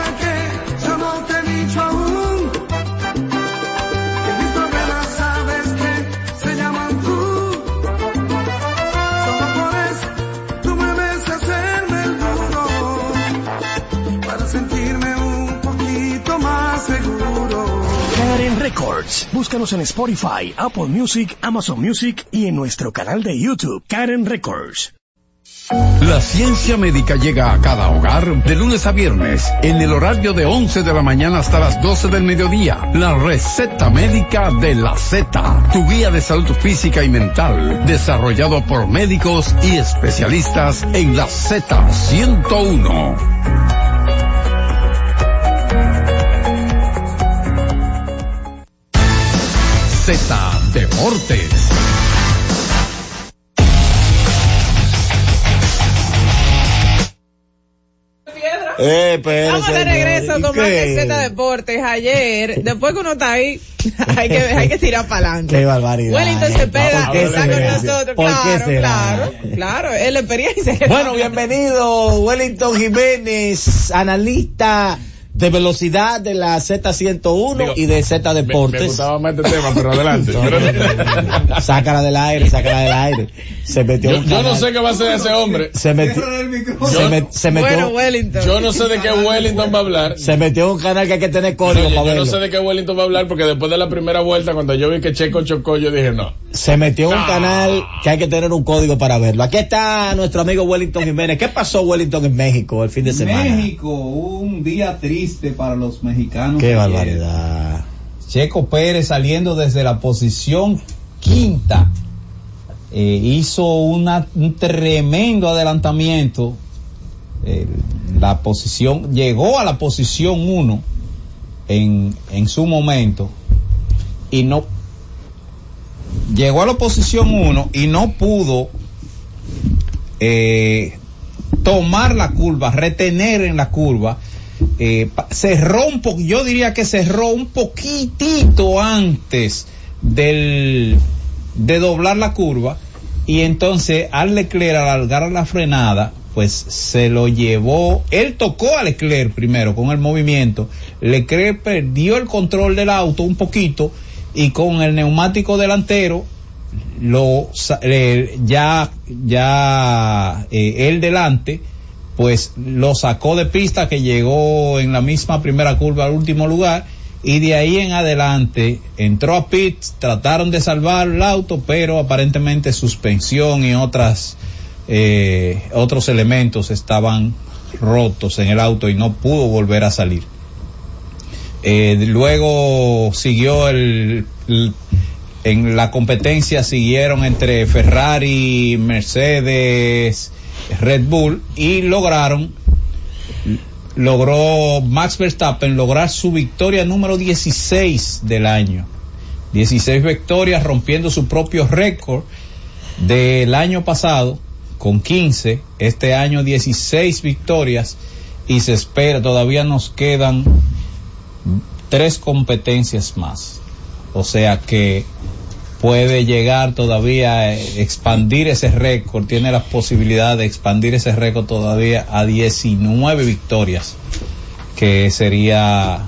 Búscanos en Spotify, Apple Music, Amazon Music y en nuestro canal de YouTube, Karen Records. La ciencia médica llega a cada hogar de lunes a viernes en el horario de 11 de la mañana hasta las 12 del mediodía. La receta médica de la Z, tu guía de salud física y mental, desarrollado por médicos y especialistas en la Z101. Z Deportes. Eh, espérese, Estamos de regreso ¿y con más de Z Deportes. Ayer, después que uno está ahí, hay que, hay que tirar para adelante. Qué barbaridad. Wellington Cepeda ¿Por qué está con nosotros. ¿Por qué Claro, será? claro, claro. Es la experiencia. que Bueno, bienvenido Wellington Jiménez, analista de velocidad de la Z101 Digo, y de Z Me, Deportes. me gustaba más este tema, pero adelante. No- sácala del aire, sácala del aire. Se metió yo- no sé qué va a hacer ese hombre. Se metió, se, met- se metió, Bueno, Wellington. Yo no sé de qué Wellington va a hablar. se metió un canal que hay que tener código para yo no verlo. sé de qué Wellington va a hablar porque después de la primera vuelta, cuando yo vi que Checo chocó, yo dije no. Se metió un canal que hay que tener un código para verlo. Aquí está nuestro amigo Wellington Jiménez. ¿Qué pasó Wellington en México el fin de semana? México, un día triste para los mexicanos. Qué barbaridad. Checo Pérez saliendo desde la posición quinta eh, hizo una- un tremendo adelantamiento. Eh, la posición llegó a la posición uno en, en su momento y no llegó a la posición uno y no pudo eh, tomar la curva, retener en la curva. Eh, cerró un poco, yo diría que cerró un poquitito antes del, de doblar la curva y entonces al Leclerc al alargar la frenada pues se lo llevó, él tocó a Leclerc primero con el movimiento, Leclerc perdió el control del auto un poquito y con el neumático delantero lo eh, ya ya eh, él delante pues lo sacó de pista que llegó en la misma primera curva al último lugar y de ahí en adelante entró a pits, trataron de salvar el auto, pero aparentemente suspensión y otras eh, otros elementos estaban rotos en el auto y no pudo volver a salir. Eh, luego siguió el- en la competencia siguieron entre Ferrari, Mercedes, Red Bull y lograron logró Max Verstappen lograr su victoria número 16 del año. 16 victorias rompiendo su propio récord del año pasado con 15, este año 16 victorias y se espera, todavía nos quedan tres competencias más. O sea que puede llegar todavía a expandir ese récord, tiene la posibilidad de expandir ese récord todavía a 19 victorias, que sería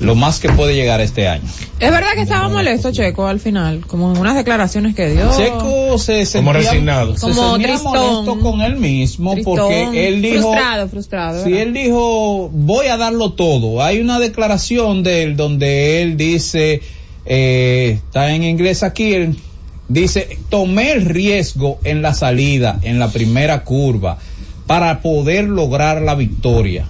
lo más que puede llegar este año. Es verdad que estaba molesto Checo al final, como en unas declaraciones que dio. Checo se sentía, resignado. se Como sentía tristón. molesto con él mismo Tristón, porque él dijo frustrado, frustrado. si ¿verdad? él dijo voy a darlo todo hay una declaración de él donde él dice eh, está en inglés aquí dice tomé el riesgo en la salida en la primera curva para poder lograr la victoria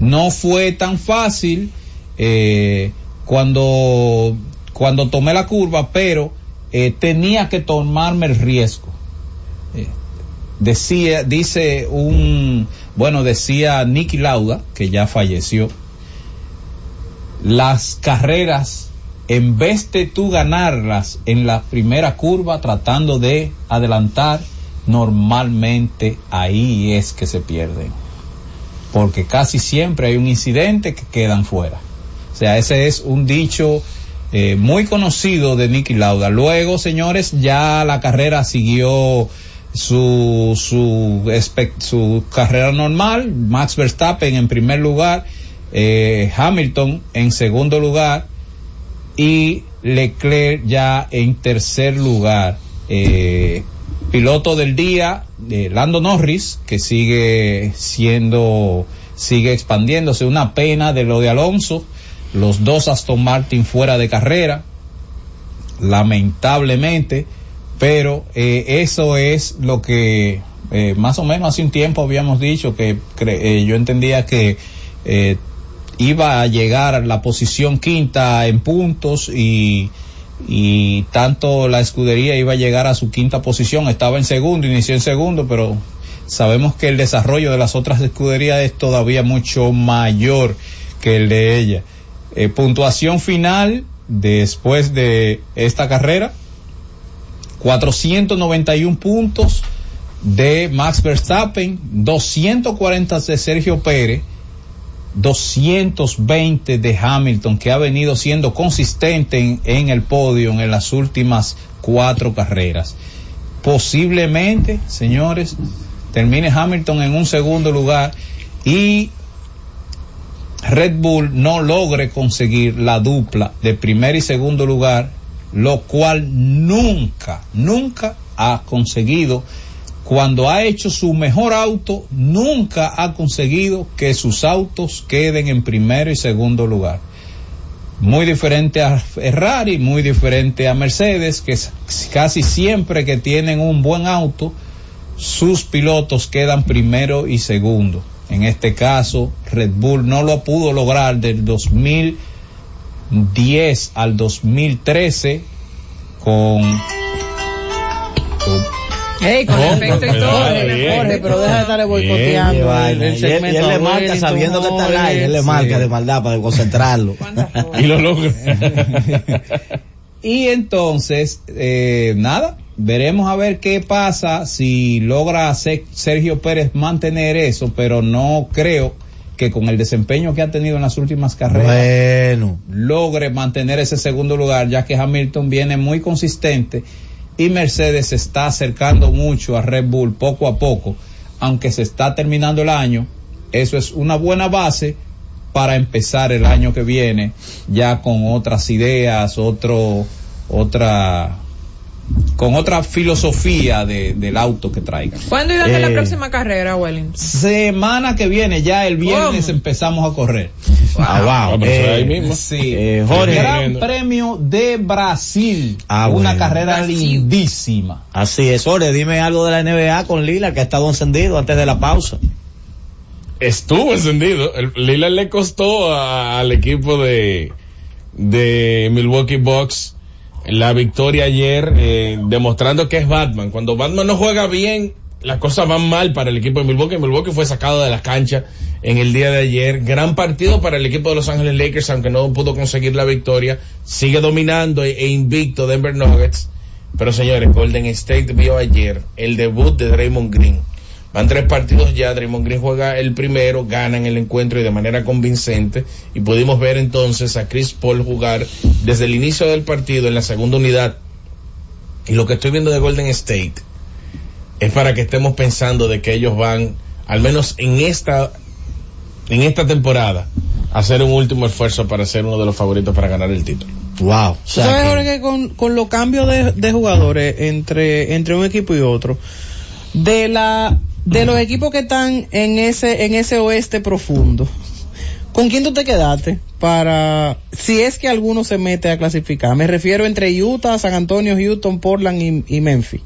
no fue tan fácil eh, cuando cuando tomé la curva pero eh, tenía que tomarme el riesgo. Decía dice un bueno decía Nicky Lauda que ya falleció las carreras en vez de tú ganarlas en la primera curva tratando de adelantar normalmente ahí es que se pierden porque casi siempre hay un incidente que quedan fuera. O sea, ese es un dicho eh, muy conocido de Nicky Lauda. Luego, señores, ya la carrera siguió su, su, su carrera normal. Max Verstappen en primer lugar, eh, Hamilton en segundo lugar y Leclerc ya en tercer lugar. Eh, piloto del día, eh, Lando Norris, que sigue siendo, sigue expandiéndose. Una pena de lo de Alonso. Los dos Aston Martin fuera de carrera. Lamentablemente. Pero eh, eso es lo que eh, más o menos hace un tiempo habíamos dicho que yo entendía que iba a llegar a la posición quinta en puntos y, y tanto la escudería iba a llegar a su quinta posición, estaba en segundo, inició en segundo, pero sabemos que el desarrollo de las otras escuderías es todavía mucho mayor que el de ella. Eh, puntuación final después de esta carrera, 491 puntos de Max Verstappen, 240 de Sergio Pérez, 220 de Hamilton, que ha venido siendo consistente en, el podio en las últimas cuatro carreras. Posiblemente, señores, termine Hamilton en un segundo lugar y Red Bull no logre conseguir la dupla de primer y segundo lugar, lo cual nunca, nunca ha conseguido. Cuando ha hecho su mejor auto, nunca ha conseguido que sus autos queden en primero y segundo lugar. Muy diferente a Ferrari, muy diferente a Mercedes, que casi siempre que tienen un buen auto, sus pilotos quedan primero y segundo. En este caso, Red Bull no lo pudo lograr del 2010 al 2013 con... con Ey, con Oh, efecto y pero todo. bien. Jorge, pero deja de estarle Qué boicoteando el, Y él, y segmento él le marca sabiendo que está al aire, él le marca de maldad para concentrarlo. Y lo logra. Y entonces, eh, nada, veremos a ver qué pasa si logra Se- Sergio Pérez mantener eso, pero no creo que con el desempeño que ha tenido en las últimas carreras Bueno, logre mantener ese segundo lugar, ya que Hamilton viene muy consistente y Mercedes se está acercando mucho a Red Bull poco a poco, aunque se está terminando el año, eso es una buena base para empezar el año que viene ya con otras ideas, otro, otra, con otra filosofía de, del auto que traigan. ¿Cuándo y dónde es la Eh, próxima carrera, Wellington? Semana que viene, ya el viernes empezamos a correr. Ah, wow. Ah, ahí Eh, mismo. Sí, Eh, Jorge. Gran Premio de Brasil. Ah, una bueno. carrera Brasil. lindísima. Así es, Jorge, dime algo de la NBA con Lila que ha estado encendido antes de la pausa. Estuvo encendido. El Lillard le costó a- al equipo de, de Milwaukee Bucks la victoria ayer, eh, demostrando que es Batman. Cuando Batman no juega bien, las cosas van mal para el equipo de Milwaukee. Milwaukee fue sacado de la cancha en el día de ayer. Gran partido para el equipo de Los Ángeles Lakers, aunque no pudo conseguir la victoria. Sigue dominando e, e invicto Denver Nuggets. Pero señores, Golden State vio ayer el debut de Draymond Green. Van tres partidos ya, Draymond Green juega el primero, ganan el encuentro y de manera convincente. Y pudimos ver entonces a Chris Paul jugar desde el inicio del partido en la segunda unidad. Y lo que estoy viendo de Golden State es para que estemos pensando de que ellos van, al menos en esta, en esta temporada, hacer un último esfuerzo para ser uno de los favoritos para ganar el título. Wow. ¿Tú sabes, Jorge, que con, con los cambios de, de jugadores entre, entre un equipo y otro, de la, de los equipos que están en ese, en ese oeste profundo, ¿con quién tú te quedaste para, si es que alguno se mete a clasificar? Me refiero entre Utah, San Antonio, Houston, Portland y, y Memphis.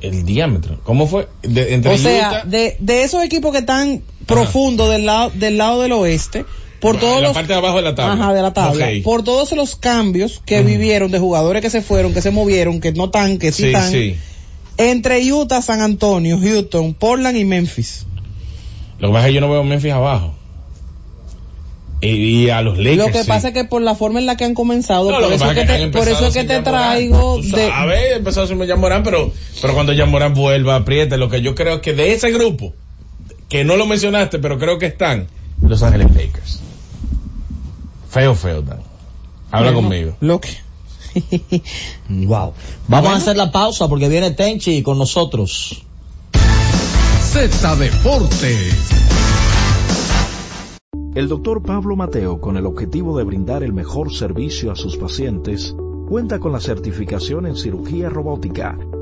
El diámetro. ¿Cómo fue? De- entre O sea, Utah- de, de esos equipos que están profundos del lado, del lado del oeste, por todos la los, parte de abajo de la tabla. Ajá, de la tabla. Por todos los cambios que vivieron de jugadores que se fueron, que se movieron, que no están, que sí, Sí, están. sí. Entre Utah, San Antonio, Houston, Portland y Memphis. Lo que pasa es que yo no veo Memphis abajo. Y, a los Lakers. Lo que sí. pasa es que por la forma en la que han comenzado, No, por, eso que es que te, han por eso empezado es que te traigo de, sabes, empezó sin Jan Morant, pero, pero cuando Jan Morant vuelva, apriete. Lo que yo creo que de ese grupo, que no lo mencionaste, pero creo que están, Los Ángeles Lakers. Feo, feo, Dan. Habla Bueno, conmigo. Lo que, Wow. Vamos a hacer la pausa porque viene Tenchi con nosotros. Z Deportes. El doctor Pablo Mateo, con el objetivo de brindar el mejor servicio a sus pacientes, cuenta con la certificación en cirugía robótica,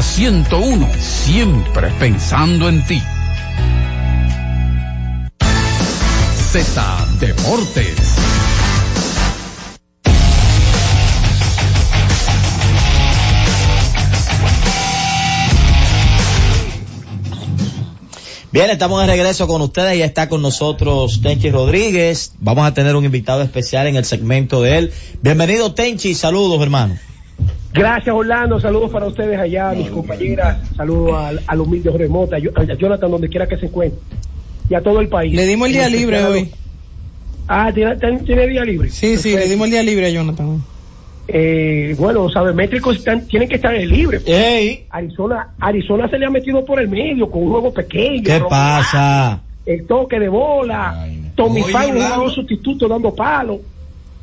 Z101, siempre pensando en ti. Z Deportes. Bien, estamos de regreso con ustedes y está con nosotros Tenchi Rodríguez. Vamos a tener un invitado especial en el segmento de él. Bienvenido Tenchi, saludos hermano. Gracias Orlando, saludos para ustedes allá, mis compañeras, saludos al, al humilde Jorge Mota, a Yo- a Jonathan donde quiera que se encuentre y a todo el país. Le dimos el día libre hoy. Ah, ¿tiene, tiene- tiene día libre? Sí, sí, le dimos el día libre a Jonathan. Eh, bueno, los sabermétricos están, tienen que estar en libre. Arizona, Arizona se le ha metido por el medio con un juego pequeño. ¿Qué pasa? El toque de bola, Tommy Oye, Fan, un sustituto dando palo.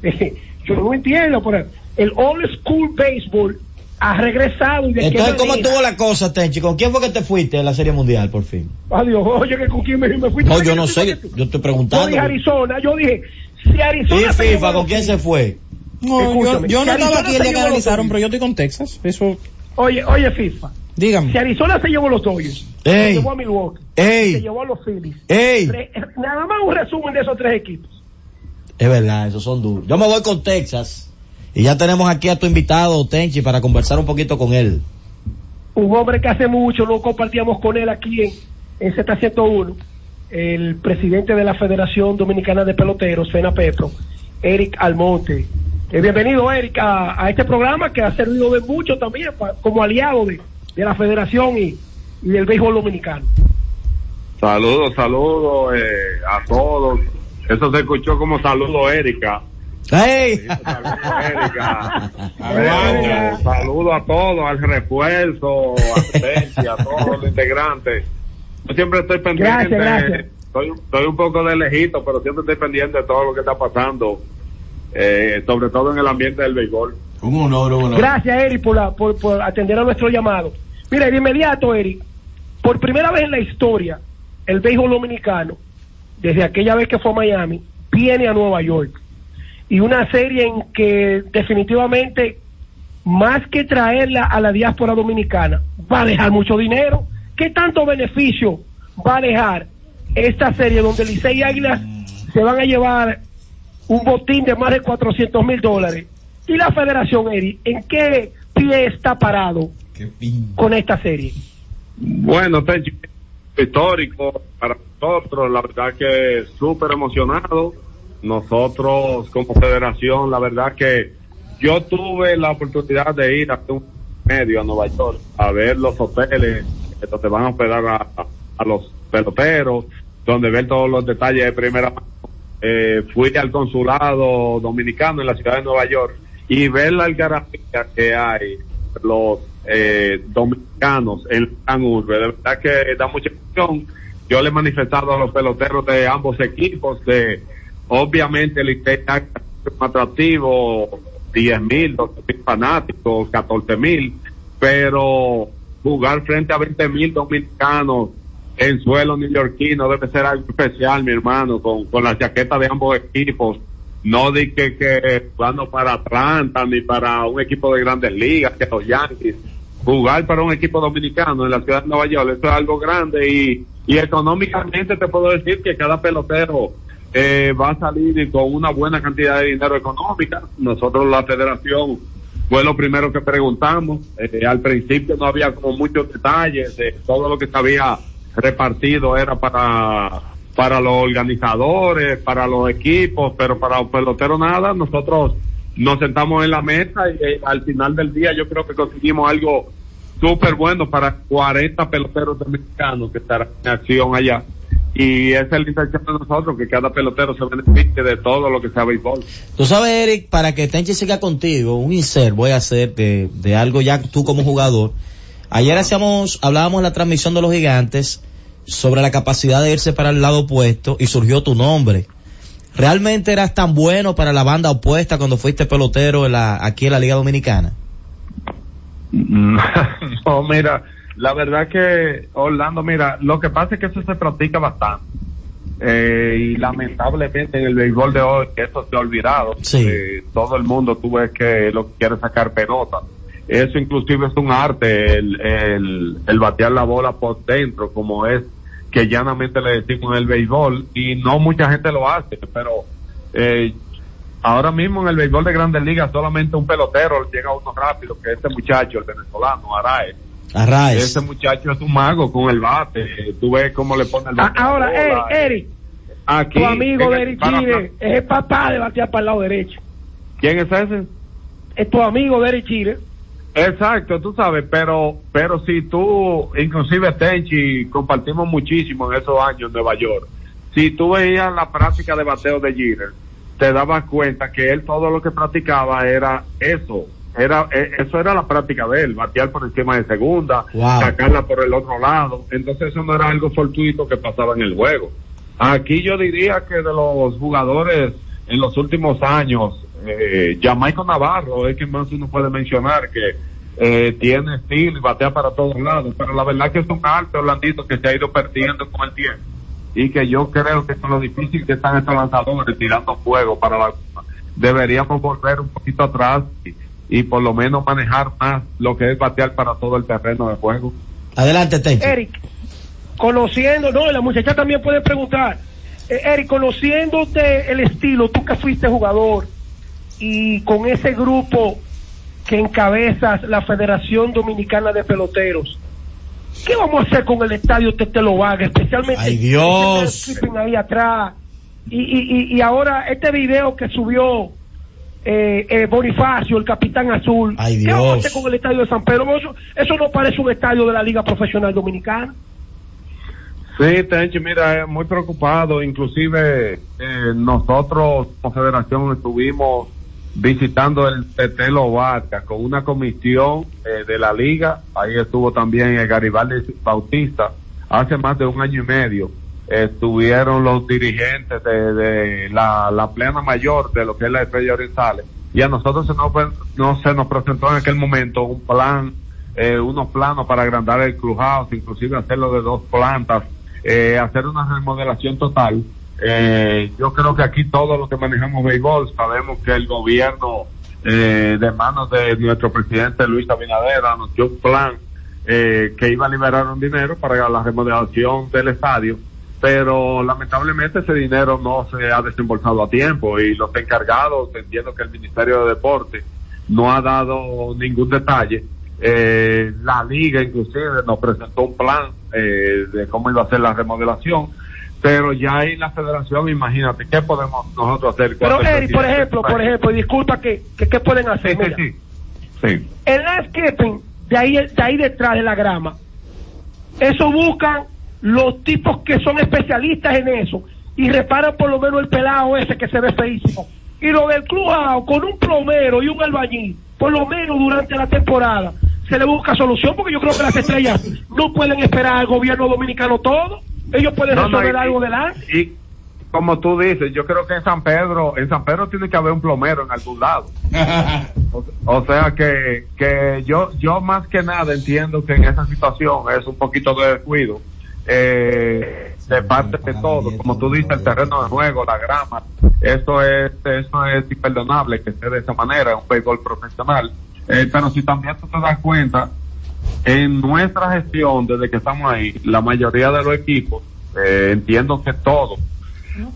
Yo no entiendo, pero el old school baseball ha regresado y de Entonces, ¿cómo estuvo la cosa, Tenchi? ¿Con quién fue que te fuiste a la Serie Mundial, por fin? Adiós, oye, que con quién me, me fui. No, yo no sé, yo, yo estoy Yo preguntando. dije Arizona, yo dije, si Arizona ¿Y se FIFA con quién se fue? No, yo, Escúchame, yo no si estaba aquí el día que analizaron, pero yo estoy con Texas. Eso, Oye, oye, FIFA. dígame. Si Arizona se llevó a los Dodgers, se llevó a Milwaukee, Ey. se llevó a los Phillies. Ey. Nada más un resumen de esos tres equipos. Es verdad, esos son duros. Yo me voy con Texas. Y ya tenemos aquí a tu invitado, Tenchi, para conversar un poquito con él. Un hombre que hace mucho no compartíamos con él aquí en, en Z101, el presidente de la Federación Dominicana de Peloteros, FENA Petro, Eric Almonte. Eh, bienvenido, Eric, a, a este programa que ha servido de mucho también pa- como aliado de, de la Federación y, y del béisbol dominicano. Saludos, saludos eh, a todos. Eso se escuchó como saludo, Erika. ¡Ey! Erika. Bueno, saludo a todos, al refuerzo, a todos los integrantes. Yo siempre estoy pendiente. Gracias, gracias. Estoy, estoy un poco de lejito, pero siempre estoy pendiente de todo lo que está pasando, eh, sobre todo en el ambiente del béisbol. Un honor, un honor. Gracias, Eric, por, la- por, por atender a nuestro llamado. Mira, de inmediato, Eric, por primera vez en la historia, el béisbol dominicano, desde aquella vez que fue a Miami, viene a Nueva York. Y una serie en que definitivamente, más que traerla a la diáspora dominicana, va a dejar mucho dinero. ¿Qué tanto beneficio va a dejar esta serie donde Licey y Águilas se van a llevar un botín de más de 400 mil dólares? Y la federación, Eric, ¿en qué pie está parado con esta serie? Bueno, Tenchi, histórico para nosotros, la verdad que súper emocionado. Nosotros como federación, la verdad que yo tuve la oportunidad de ir hace un medio a Nueva York a ver los hoteles donde van a hospedar a, a los peloteros, donde ver todos los detalles de primera mano. Eh, fui al consulado dominicano en la ciudad de Nueva York y ver la algarabía que hay los eh, dominicanos en gran urbe. De verdad que da mucha emoción. Yo le he manifestado a los peloteros de ambos equipos de, obviamente, el Licey es atractivo, 10 mil, 12 mil fanáticos, 14 mil, pero jugar frente a 20 mil dominicanos en suelo neoyorquino debe ser algo especial, mi hermano, con, con la chaqueta de ambos equipos. No di que, que jugando para Atlanta ni para un equipo de grandes ligas, que los Yankees. Jugar para un equipo dominicano en la ciudad de Nueva York, eso es algo grande y, y económicamente te puedo decir que cada pelotero eh, va a salir con una buena cantidad de dinero económica. Nosotros la federación fue lo primero que preguntamos. Eh, al principio no había como muchos detalles, eh, todo lo que se había repartido era para para los organizadores, para los equipos, pero para los peloteros nada. Nosotros nos sentamos en la mesa y eh, al final del día yo creo que conseguimos algo súper bueno para 40 peloteros dominicanos que estarán en acción allá. Y esa es la intención de nosotros, que cada pelotero se beneficie de todo lo que sea béisbol. Tú sabes, Eric, para que Tenchi siga contigo, un insert voy a hacer de, de algo ya tú como jugador. Ayer hacíamos, hablábamos en la transmisión de los gigantes sobre la capacidad de irse para el lado opuesto y surgió tu nombre. ¿Realmente eras tan bueno para la banda opuesta cuando fuiste pelotero en la, aquí en la Liga Dominicana? no, mira, la verdad que Orlando, mira, lo que pasa es que eso se practica bastante. Eh, y lamentablemente en el béisbol de hoy eso se ha olvidado. Eh, todo el mundo tú ves que lo que quiere sacar pelota. Eso inclusive es un arte, el, el, el batear la bola por dentro, como es que llanamente le decimos en el béisbol, y no mucha gente lo hace, pero eh, ahora mismo en el béisbol de Grandes Ligas solamente un pelotero llega a uno rápido, que es este muchacho, el venezolano, Araez. Ese muchacho es un mago con el bate. Tú ves cómo le pone el bate. a la ahora, bola. Eric, Eric, Aquí, tu amigo de Eric Chile es el papá de batear para el lado derecho. ¿Quién es ese? Es tu amigo de Eric Chile. Exacto, tú sabes, pero pero si tú, inclusive Tenchi, compartimos muchísimo en esos años en Nueva York. Si tú veías la práctica de bateo de Jeter, te dabas cuenta que él todo lo que practicaba era eso. Era, eh, eso era la práctica de él, batear por encima de segunda, Wow. sacarla por el otro lado. Entonces eso no era algo fortuito que pasaba en el juego. Aquí yo diría que de los jugadores en los últimos años, Eh, Jamaico Navarro es quien más uno puede mencionar que eh, tiene estilo y batea para todos lados, pero la verdad que es un alto Orlandito que se ha ido perdiendo con el tiempo y que yo creo que con lo difícil que están estos lanzadores tirando fuego para la deberíamos volver un poquito atrás y, y por lo menos manejar más lo que es batear para todo el terreno de juego. Adelante, Tenchi. Eric, conociendo, no, la muchacha también puede preguntar. Eh, Eric, conociéndote el estilo, tú que fuiste jugador y con ese grupo que encabezas la Federación Dominicana de Peloteros, ¿qué vamos a hacer con el estadio Tetelo Vargas, especialmente Ay, Dios. ese stripping ahí atrás? Y, y, y, y ahora este video que subió eh, eh, Bonifacio, el capitán azul, Ay, ¿qué vamos a Dios. hacer con el estadio de San Pedro? Eso, eso no parece un estadio de la Liga Profesional Dominicana. Sí, Tenchi, mira, es muy preocupado. Inclusive eh, nosotros como federación estuvimos visitando el Tetelo Vargas con una comisión eh, de la liga. Ahí estuvo también el Garibaldi Bautista. Hace más de un año y medio estuvieron los dirigentes de, la, plena mayor de lo que es la Estrella Orientales. Y a nosotros se nos, no se nos presentó en aquel momento un plan, eh, unos planos para agrandar el clubhouse, inclusive hacerlo de dos plantas, eh, hacer una remodelación total. Eh, yo creo que aquí todos los que manejamos béisbol sabemos que el gobierno eh, de manos de nuestro presidente Luis Abinader anunció un plan que iba a liberar un dinero para la remodelación del estadio, pero lamentablemente ese dinero no se ha desembolsado a tiempo y los encargados, entiendo que el Ministerio de Deporte no ha dado ningún detalle. Eh, la liga inclusive nos presentó un plan eh, de cómo iba a ser la remodelación, pero ya ahí la federación, imagínate, ¿qué podemos nosotros hacer? Pero Eric, por ejemplo, por ejemplo, disculpa que, que ¿qué pueden hacer? Sí, sí. Sí. el landscaping de ahí, de ahí detrás de la grama, eso buscan los tipos que son especialistas en eso y reparan por lo menos el pelado ese que se ve feísimo. Y lo del clubhouse con un plomero y un albañil, por lo menos durante la temporada, se le busca solución porque yo creo que las estrellas no pueden esperar al gobierno dominicano todo. Ellos pueden No, no, resolver y- algo delante. Y como tú dices, yo creo que en San Pedro, en San Pedro tiene que haber un plomero en algún lado. O, o sea que, que yo, yo más que nada entiendo que en esa situación es un poquito de descuido, eh, de parte de todo, como tú dices, el terreno de juego, la grama, eso es, eso es imperdonable que esté de esa manera, un béisbol profesional. Eh, pero si también tú te das cuenta, en nuestra gestión, desde que estamos ahí, la mayoría de los equipos, eh, entiendo que todos,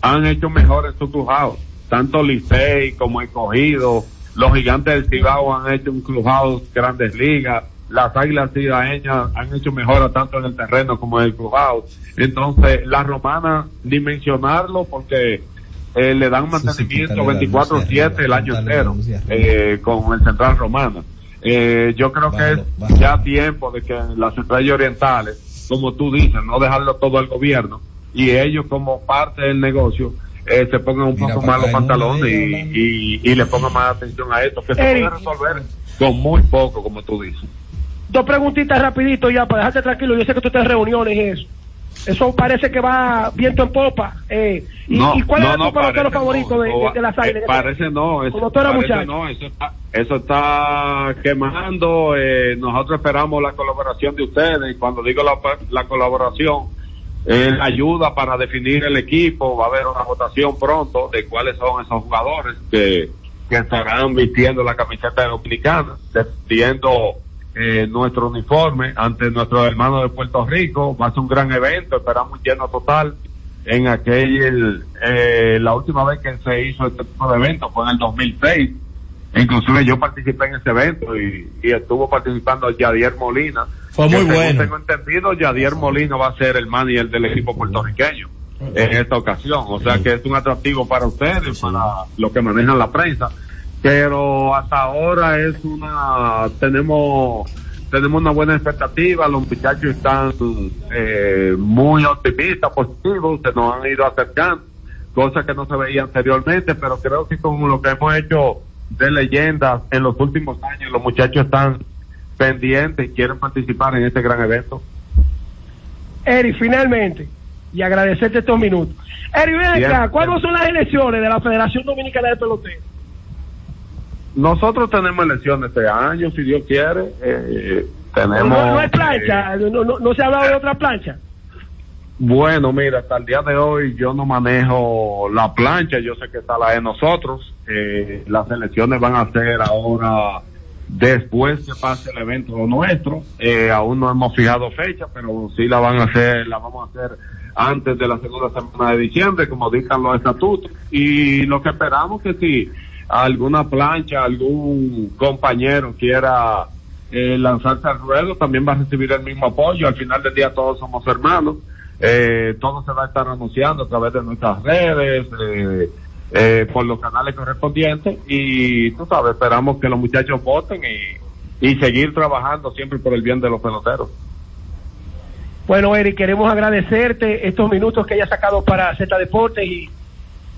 han hecho mejor en su clubhouse. Tanto Licey como Escogido, los gigantes del Cibao han hecho un clubhouse grandes ligas, las águilas cibaeñas han hecho mejora tanto en el terreno como en el clubhouse. Entonces, la romana, ni mencionarlo porque eh, le dan mantenimiento 24-7 el año entero eh, con el Central Romana. Eh, yo creo que es ya tiempo de que las estrellas orientales, como tú dices, no dejarlo todo al gobierno y ellos como parte del negocio eh, se pongan un poco más los pantalones y, y, y le pongan más atención a esto, que se puede resolver con muy poco, como tú dices. Dos preguntitas rapidito ya para dejarte tranquilo. Yo sé que tú estás en reuniones y eso. Eso parece que va viento en popa. Eh, ¿y, No, y cuál no, es no, tu pelotero parece favorito no, de, no, de- de las eh, águilas? parece no, eso, Como tú eras parece muchacho. no, eso está, eso está quemando. eh, nosotros esperamos la colaboración de ustedes y cuando digo la, la colaboración, eh, ayuda para definir el equipo, va a haber una votación pronto de cuáles son esos jugadores que, que estarán vistiendo la camiseta dominicana, defendiendo eh, nuestro uniforme ante nuestros hermanos de Puerto Rico. Va a ser un gran evento, esperamos un lleno total. En aquel, eh, la última vez que se hizo este tipo de evento fue en el 2006. Inclusive yo participé en ese evento y, y estuvo participando Yadier Molina. Fue que muy según bueno. Tengo entendido, Yadier Molina va a ser el manager del equipo puertorriqueño en esta ocasión. O sea que es un atractivo para ustedes, para los que manejan la prensa. Pero hasta ahora es una, tenemos, tenemos una buena expectativa, los muchachos están eh, muy optimistas, positivos, se nos han ido acercando, cosas que no se veía anteriormente, pero creo que con lo que hemos hecho de leyendas en los últimos años, los muchachos están pendientes y quieren participar en este gran evento. Eric, finalmente, y agradecerte estos minutos. Eric, ven acá. ¿cuándo son las elecciones de la Federación Dominicana de Pelotero? Nosotros tenemos elecciones este año, si Dios quiere. Eh, tenemos. No, no hay eh, plancha, no, no, no se ha hablado de otra plancha. Bueno, mira, hasta el día de hoy yo no manejo la plancha, yo sé que está la de nosotros. Eh, las elecciones van a ser ahora después que pase el evento nuestro. Eh, aún no hemos fijado fecha, pero sí la van a hacer, la vamos a hacer antes de la segunda semana de diciembre, como dictan los estatutos. Y lo que esperamos que si alguna plancha, algún compañero quiera eh, lanzarse al ruedo, también va a recibir el mismo apoyo. Al final del día todos somos hermanos. Eh, todo se va a estar anunciando a través de nuestras redes, eh, eh, por los canales correspondientes y tú sabes, esperamos que los muchachos voten y, y seguir trabajando siempre por el bien de los peloteros. Bueno, Eric, queremos agradecerte estos minutos que hayas sacado para Z Deportes y,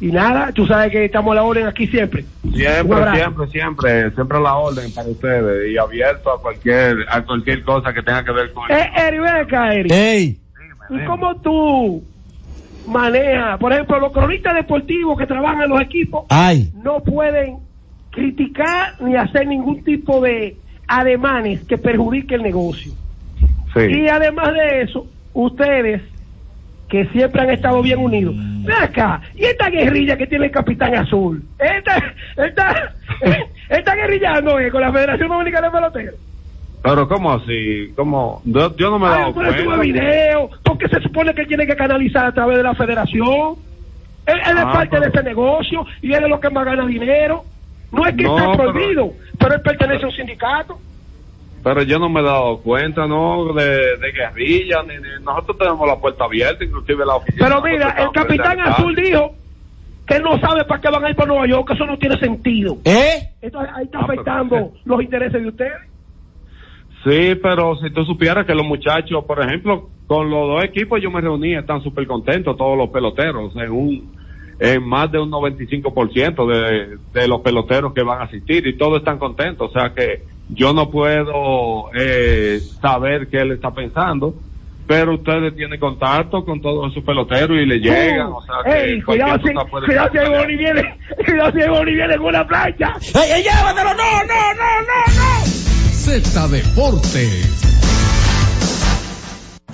y nada, tú sabes que estamos a la orden aquí siempre. Siempre, siempre, siempre, siempre a la orden para ustedes y abierto a cualquier, a cualquier cosa que tenga que ver con Eh, Eric, ven acá, Eric. Ey, ¿Y cómo tú manejas? Por ejemplo, los cronistas deportivos que trabajan en los equipos ay, no pueden criticar ni hacer ningún tipo de ademanes que perjudique el negocio. Y además de eso, ustedes que siempre han estado bien unidos. Acá, y esta guerrilla que tiene el capitán azul, esta, esta, esta guerrilla no es con la Federación Dominicana de Peloteros. Pero ¿cómo así? ¿Cómo? Yo, yo no me he Ay, dado pero cuenta. video, porque se supone que él tiene que canalizar a través de la federación. Él, él es Ah, parte de pero- ese negocio y él es lo que más gana dinero. No es que No, está pero- prohibido, pero él pertenece a un sindicato. Pero yo no me he dado cuenta, ¿no? De, de guerrilla, ni, ni- nosotros tenemos la puerta abierta, inclusive la oficina. Pero mira, el capitán azul dijo que no sabe para qué van a ir para Nueva York, que eso no tiene sentido. ¿eh? Esto ahí está Ah, pero- afectando los intereses de ustedes. Sí, pero si tú supieras que los muchachos, por ejemplo, con los dos equipos yo me reuní, están súper contentos todos los peloteros, en un en más de un 95% de, de los peloteros que van a asistir y todos están contentos, o sea que yo no puedo eh, saber qué él está pensando, pero ustedes tienen contacto con todos esos peloteros y le llegan, o sea que Ey, cuidado si, cualquier cosa puede cuidado si. Boni viene, cuidado si Boni viene con una plancha. ¡Ey, ey, llévatelo! ¡No, no, no, no, no! Z Deportes.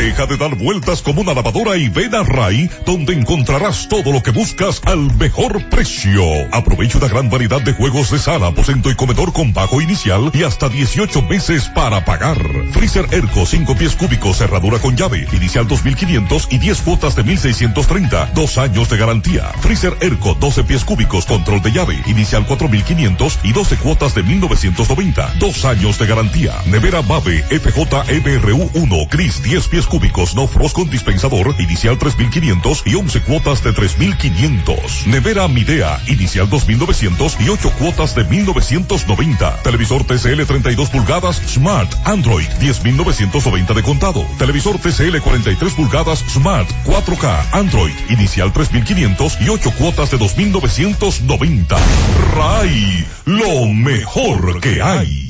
Deja de dar vueltas como una lavadora y ven a Ray, donde encontrarás todo lo que buscas al mejor precio. Aprovecha una gran variedad de juegos de sala, aposento y comedor con bajo inicial y hasta 18 meses para pagar. Freezer Erco 5 pies cúbicos, cerradura con llave, inicial 2500 y 10 cuotas de 1630, dos años de garantía. Freezer Erco 12 pies cúbicos, control de llave, inicial 4500 y 12 cuotas de 1990, dos años de garantía. Nevera Mave FJMRU 1 Gris 10 pies cúbicos, no frost con dispensador, inicial 3500 y 11 cuotas de 3500. Nevera Midea, inicial 2900 y 8 cuotas de 1990. Televisor TCL 32 pulgadas Smart Android 10990 de contado. Televisor TCL 43 pulgadas Smart 4K Android, inicial 3500 y 8 cuotas de 2990. RAI, lo mejor que hay.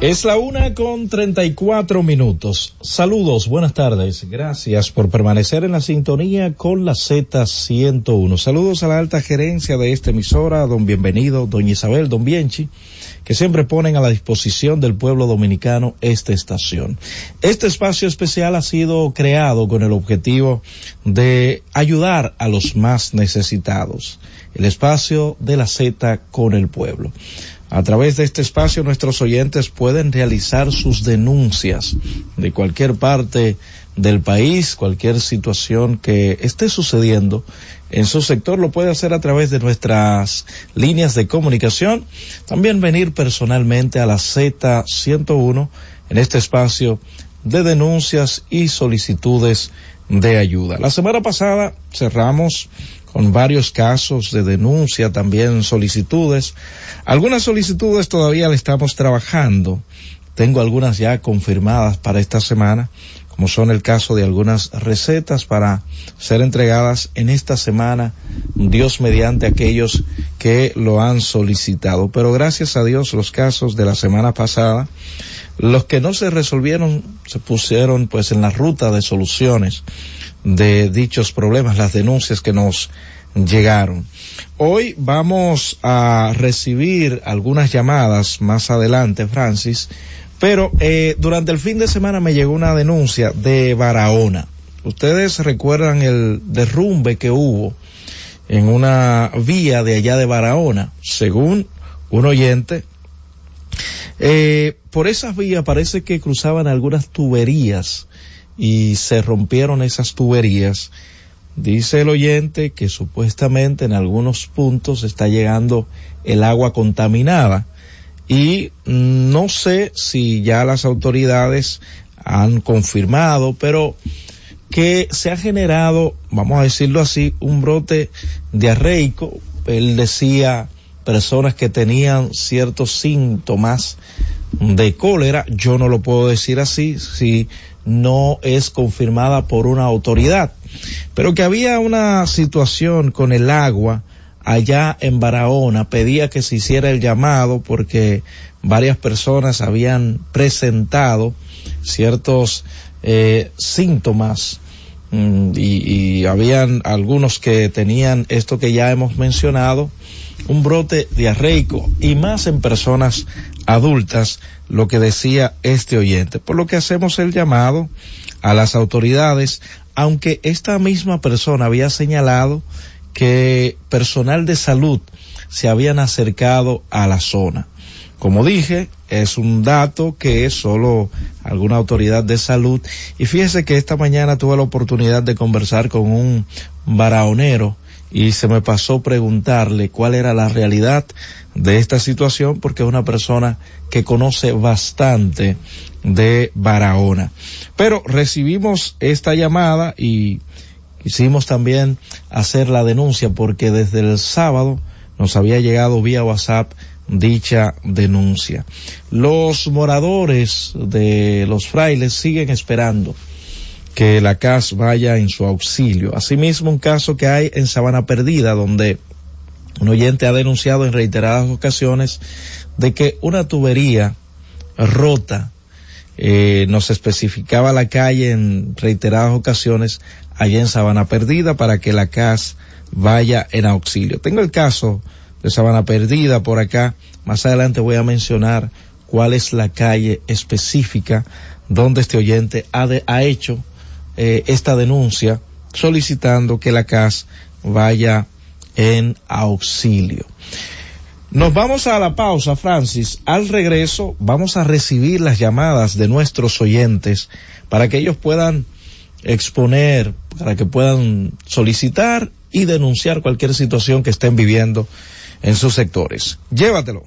Es la una con treinta y cuatro minutos. Saludos, buenas tardes. Gracias por permanecer en la sintonía con la Z101. Saludos a la alta gerencia de esta emisora, don Bienvenido, doña Isabel, don Bienchi, que siempre ponen a la disposición del pueblo dominicano esta estación. Este espacio especial ha sido creado con el objetivo de ayudar a los más necesitados. El espacio de la Z con el pueblo. A través de este espacio nuestros oyentes pueden realizar sus denuncias de cualquier parte del país, cualquier situación que esté sucediendo en su sector lo puede hacer a través de nuestras líneas de comunicación. También venir personalmente a la Z101 en este espacio de denuncias y solicitudes de ayuda. La semana pasada cerramos con varios casos de denuncia, también solicitudes. Algunas solicitudes todavía le estamos trabajando. Tengo algunas ya confirmadas para esta semana, como son el caso de algunas recetas para ser entregadas en esta semana, Dios mediante aquellos que lo han solicitado. Pero gracias a Dios los casos de la semana pasada, los que no se resolvieron se pusieron pues en la ruta de soluciones de dichos problemas, las denuncias que nos llegaron. Hoy vamos a recibir algunas llamadas más adelante, Francis, pero eh, durante el fin de semana me llegó una denuncia de Barahona. Ustedes recuerdan el derrumbe que hubo en una vía de allá de Barahona, según un oyente. Eh, por esas vías parece que cruzaban algunas tuberías y se rompieron esas tuberías. Dice el oyente que supuestamente en algunos puntos está llegando el agua contaminada y no sé si ya las autoridades han confirmado, pero que se ha generado, vamos a decirlo así, un brote diarreico. Él decía personas que tenían ciertos síntomas de cólera, yo no lo puedo decir así si no es confirmada por una autoridad, pero que había una situación con el agua allá en Barahona, pedía que se hiciera el llamado porque varias personas habían presentado ciertos eh, síntomas mm, y, y habían algunos que tenían esto que ya hemos mencionado, un brote diarreico y más en personas adultas, lo que decía este oyente. Por lo que hacemos el llamado a las autoridades, aunque esta misma persona había señalado que personal de salud se habían acercado a la zona. Como dije, es un dato que es solo alguna autoridad de salud. Y fíjese que esta mañana tuve la oportunidad de conversar con un baraonero y se me pasó preguntarle cuál era la realidad de esta situación porque es una persona que conoce bastante de Barahona. Pero recibimos esta llamada y quisimos también hacer la denuncia porque desde el sábado nos había llegado vía WhatsApp dicha denuncia. Los moradores de los frailes siguen esperando que la CAS vaya en su auxilio. Asimismo, un caso que hay en Sabana Perdida, donde un oyente ha denunciado en reiteradas ocasiones de que una tubería rota eh, nos especificaba la calle en reiteradas ocasiones allá en Sabana Perdida para que la CAS vaya en auxilio. Tengo el caso de Sabana Perdida por acá. Más adelante voy a mencionar cuál es la calle específica donde este oyente ha, de- ha hecho eh, esta denuncia solicitando que la CAS vaya en auxilio. Nos vamos a la pausa, Francis. Al regreso vamos a recibir las llamadas de nuestros oyentes para que ellos puedan exponer, para que puedan solicitar y denunciar cualquier situación que estén viviendo en sus sectores. Llévatelo.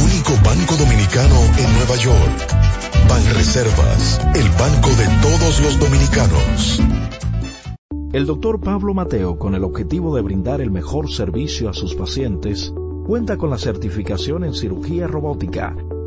Banco dominicano en Nueva York. Banreservas, el banco de todos los dominicanos. El doctor Pablo Mateo, con el objetivo de brindar el mejor servicio a sus pacientes, cuenta con la certificación en cirugía robótica,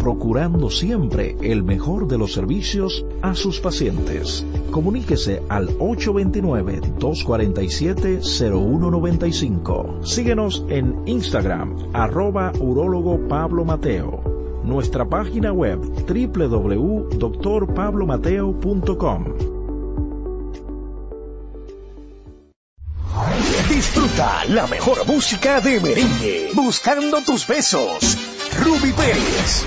procurando siempre el mejor de los servicios a sus pacientes. Comuníquese al 829-247-0195. Síguenos en Instagram, arroba urólogo Pablo Mateo. Nuestra página web www.drpablomateo.com. Disfruta la mejor música de merengue. Buscando tus besos. Ruby Pérez.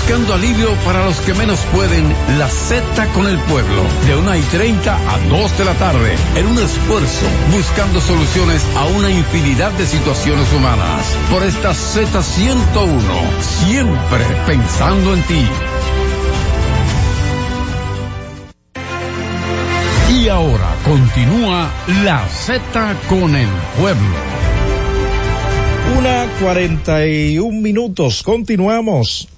Buscando alivio para los que menos pueden, la Z con el pueblo. De 1 y 30 a 2 de la tarde. En un esfuerzo, buscando soluciones a una infinidad de situaciones humanas. Por esta Z101, siempre pensando en ti. Y ahora continúa la Z con el pueblo. Una cuarenta y un minutos. Continuamos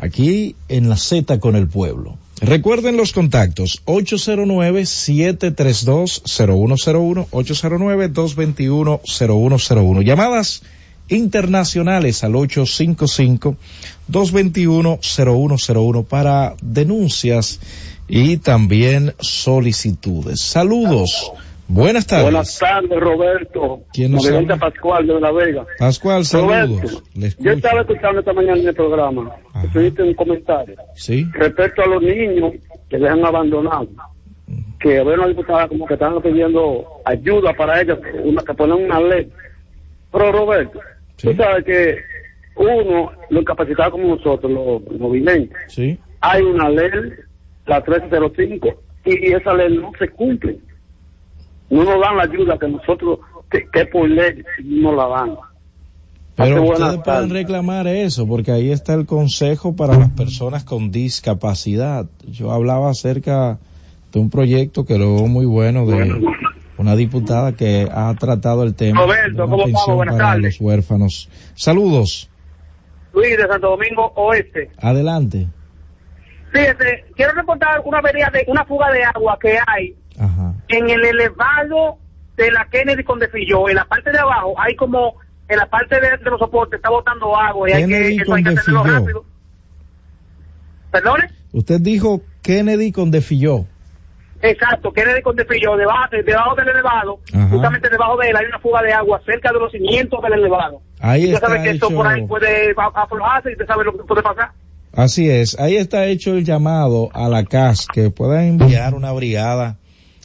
aquí en la Z con el pueblo. Recuerden los contactos 809-732-0101, 809-221-0101. Llamadas internacionales al 855-221-0101 para denuncias y también solicitudes. Saludos. Buenas tardes. Buenas tardes, Roberto. ¿Quién nos Margarita habla? Pascual de La Vega. Pascual, saludos. Roberto, yo estaba escuchando esta mañana en el programa. Hiciste un comentario Sí. respecto a los niños que dejan abandonados. Que una diputada como que estaban pidiendo ayuda para ellos, una, que ponen una ley. Pero Roberto, tú sabes que uno, lo incapacitado como nosotros, los, los videntes, Sí. hay una ley, la 1305, y esa ley no se cumple. No nos dan la ayuda que nosotros, que, que por ley no la dan. Pero ustedes pueden reclamar eso, porque ahí está el consejo para las personas con discapacidad. Yo hablaba acerca de un proyecto que lo veo muy bueno de una diputada que ha tratado el tema Roberto, de una ¿cómo para tardes. los huérfanos. Saludos. Luis de Santo Domingo Oeste. Adelante. Fíjese, quiero reportar una avería de una fuga de agua que hay en el elevado de la Kennedy con Defilló. En la parte de abajo hay como, en la parte de, de los soportes está botando agua y hay que, eso con hay que hacerlo rápido. ¿Perdone? Usted dijo Kennedy con Defilló. Exacto, Kennedy con Defilló, debajo, debajo del elevado, Ajá. justamente debajo de él hay una fuga de agua cerca de los cimientos del elevado. Ahí usted está sabe que esto por ahí puede aflojarse y usted sabe lo que puede pasar. Así es, ahí está hecho el llamado a la CAS que pueda enviar una brigada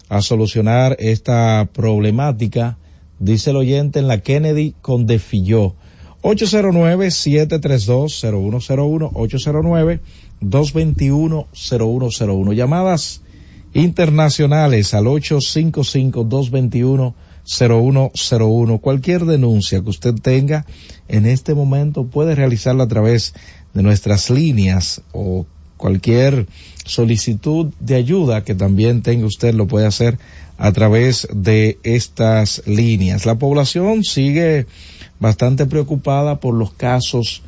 a solucionar esta problemática, dice el oyente en la Kennedy con Defilló. 809-732-0101, 809-221-0101. Llamadas internacionales al 855-221-0101. Cualquier denuncia que usted tenga en este momento puede realizarla a través de nuestras líneas o cualquier solicitud de ayuda que también tenga usted lo puede hacer a través de estas líneas. La población sigue bastante preocupada por los casos